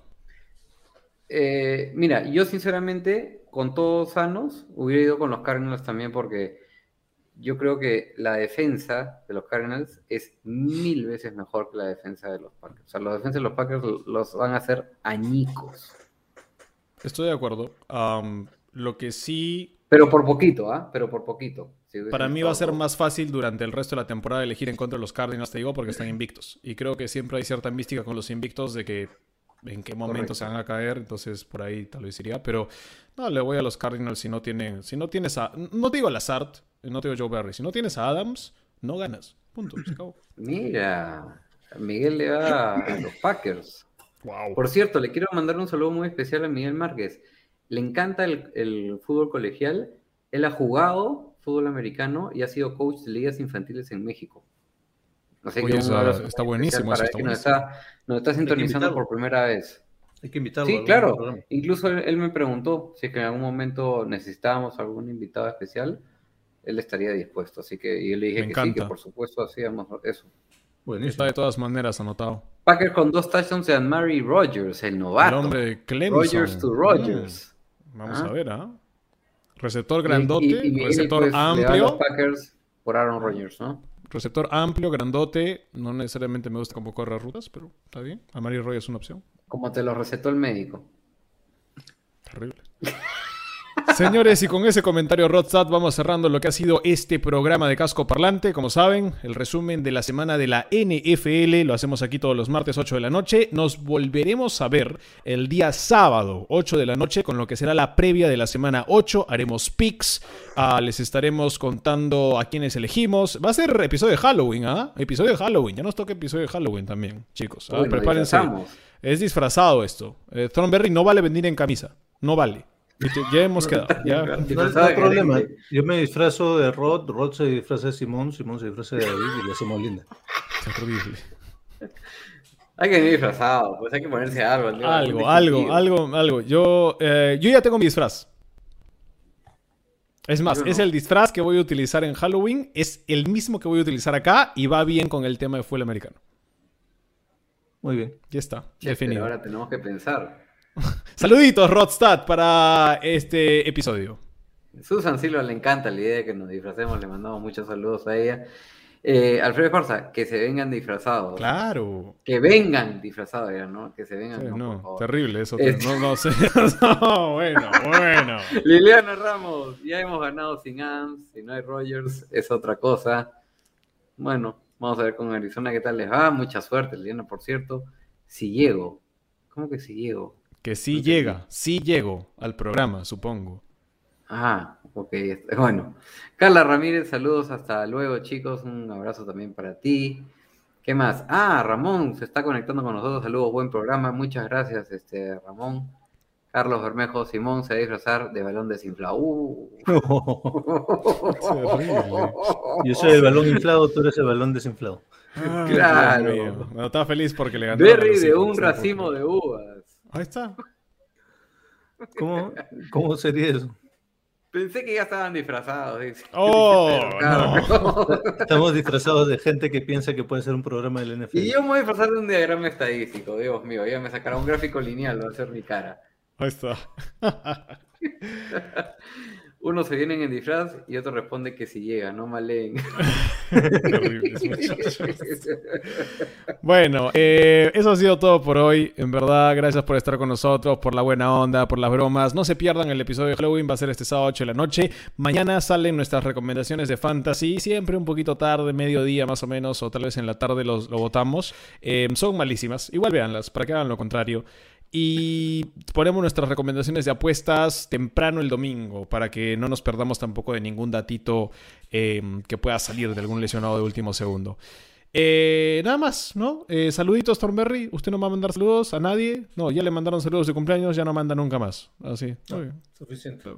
Eh, mira, yo sinceramente, con todos sanos, hubiera ido con los Cardinals también porque yo creo que la defensa de los Cardinals es mil veces mejor que la defensa de los Packers. O sea, la defensa de los Packers los van a hacer añicos. Estoy de acuerdo. Lo que sí Pero por poquito, ¿ah? Pero por poquito. Si Para mí va a ser más fácil durante el resto de la temporada elegir en contra de los Cardinals, te digo, porque están invictos. Y creo que siempre hay cierta mística con los invictos de que en qué momento Correcto. se van a caer, entonces por ahí tal vez iría. Pero no, le voy a los Cardinals si no tienen, si no tienes a, no te digo a Lazard, no te digo Joe Barry, si no tienes a Adams, no ganas. Punto, se acabó. Mira, Miguel le va a los Packers. Wow. Por cierto, le quiero mandar un saludo muy especial a Miguel Márquez. Le encanta el, el fútbol colegial. Él ha jugado fútbol americano y ha sido coach de ligas infantiles en México. Así Oye, abrazo está buenísimo, para eso está que nos está, nos está sintonizando por primera vez. Hay que invitarlo. a Sí, claro. programa. Incluso él, él me preguntó si es que en algún momento necesitábamos algún invitado especial. Él estaría dispuesto. Así que y yo le dije Me que sí, que por supuesto hacíamos eso. Buenísimo. Está de todas maneras anotado. Packers con dos touchdowns de Mary Rogers, el novato. El hombre Clemson. Rogers to Rogers. Mm, vamos Ah. a ver, ¿ah? Receptor grandote, y- y Miguel, receptor pues, los amplio. Packers por Aaron Rodgers, ¿no? Receptor amplio, grandote. No necesariamente me gusta cómo corre rutas, pero está bien. A Mary Roy es una opción. Como te lo recetó el médico. Terrible. Señores, y con ese comentario Rodstat vamos cerrando lo que ha sido este programa de Casco Parlante. Como saben, el resumen de la semana de la NFL lo hacemos aquí todos los martes 8 de la noche. Nos volveremos a ver el día sábado 8 de la noche con lo que será la previa de la semana 8. Haremos picks, ah, les estaremos contando a quienes elegimos. Va a ser episodio de Halloween, ¿ah? Episodio de Halloween. Ya nos toca episodio de Halloween también, chicos. ¿ah? Uy, Prepárense. Es disfrazado esto. Eh, Thornberry no vale venir en camisa. No vale. Ya hemos quedado. <laughs> Ya. No, hay problema. Yo me disfrazo de Rod, Rod se disfraza de Simón, Simón se disfraza de David y le hacemos linda. Hay que venir disfrazado, pues hay que ponerse algo. ¿no? Algo, algo, algo, algo. Yo, eh, yo ya tengo mi disfraz. Es más, no. es el disfraz que voy a utilizar en Halloween. Es el mismo que voy a utilizar acá y va bien con el tema de fútbol americano. Muy bien. Ya está, Che, pero definido. ahora tenemos que pensar. <laughs> Saluditos, Rodstad, para este episodio. Susan Silva le encanta la idea de que nos disfracemos, le mandamos muchos saludos a ella. Eh, Alfredo Esparza, que se vengan disfrazados. Claro. Que vengan disfrazados, ya, ¿no? Que se vengan, Sí, no, no, por favor. terrible eso. Este- No, no sé. <laughs> <laughs> No, bueno, bueno. Liliana Ramos, ya hemos ganado sin Ams, si no hay Rogers, es otra cosa. Bueno, vamos a ver con Arizona qué tal les va. Mucha suerte, Liliana, por cierto. Si llego, ¿cómo que si llego? Que sí llega, sí llego al programa, supongo. Ah, ok, está- bueno. Carla Ramírez, saludos, hasta luego, chicos. Un abrazo también para ti. ¿Qué más? Ah, Ramón se está conectando con nosotros. Saludos, buen programa. Muchas gracias, este Ramón. Carlos Bermejo Simón se va a disfrazar de balón desinflado. Uh. <laughs> <laughs> Yo soy el balón inflado, tú eres el balón desinflado. Ay, Claro. No, estaba feliz porque le ganó. Berry de un racimo de uvas. Ahí está. ¿Cómo, cómo sería eso? Pensé que ya estaban disfrazados. dice. Oh. <laughs> <laughs> Estamos disfrazados de gente que piensa que puede ser un programa del NFL. Y yo me voy a disfrazar de un diagrama estadístico, Dios mío. Ya me sacará un gráfico lineal, va a ser mi cara. Ahí está. <laughs> Unos se vienen en disfraz y otro responde que si llega, no mal leen. Terribles <laughs> muchachos. <laughs> Bueno, eh, eso ha sido todo por hoy. En verdad, gracias por estar con nosotros, por la buena onda, por las bromas. No se pierdan el episodio de Halloween, va a ser este sábado 8 de la noche. Mañana salen nuestras recomendaciones de fantasy, siempre un poquito tarde, mediodía más o menos, o tal vez en la tarde los, lo votamos. Eh, son malísimas, igual véanlas, para que hagan lo contrario. Y ponemos nuestras recomendaciones de apuestas temprano el domingo para que no nos perdamos tampoco de ningún datito eh, que pueda salir de algún lesionado de último segundo. Eh, nada más, ¿no? Eh, saluditos, Thornberry. ¿Usted no va a mandar saludos a nadie? No, ya le mandaron saludos de cumpleaños, ya no manda nunca más. Así. muy bien. Suficiente.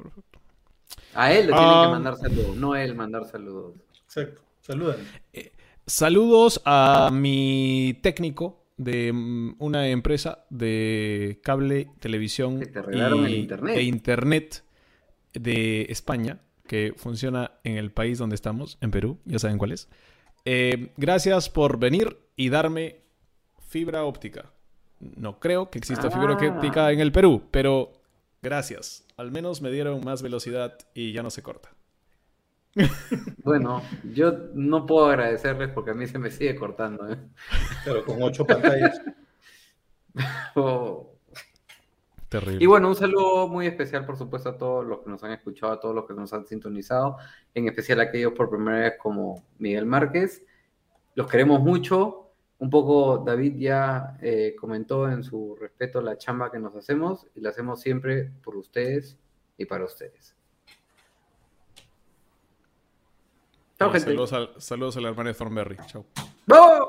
A él le tienen Ah. que mandar saludos, no a él mandar saludos. Exacto. Saludan. Saludos a mi técnico de mm, una empresa de cable, televisión Que te regalaron el internet. e internet de España, que funciona en el país donde estamos, en Perú, ya saben cuál es. Eh, gracias por venir y darme fibra óptica. No creo que exista fibra Ah. óptica en el Perú, pero gracias. Al menos me dieron más velocidad y ya no se corta. Bueno, yo no puedo agradecerles porque a mí se me sigue cortando. ¿eh? Pero con ocho pantallas. <laughs> Oh. Terrible. Y bueno, un saludo muy especial, por supuesto, a todos los que nos han escuchado, a todos los que nos han sintonizado, en especial a aquellos por primera vez como Miguel Márquez. Los queremos mucho. Un poco David ya eh, comentó en su respeto la chamba que nos hacemos y la hacemos siempre por ustedes y para ustedes. Chao, Eh, gente. saludos, al, saludos a la hermana de Thornberry. Chao. ¡Vamos!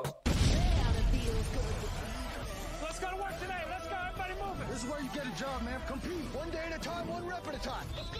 Let's go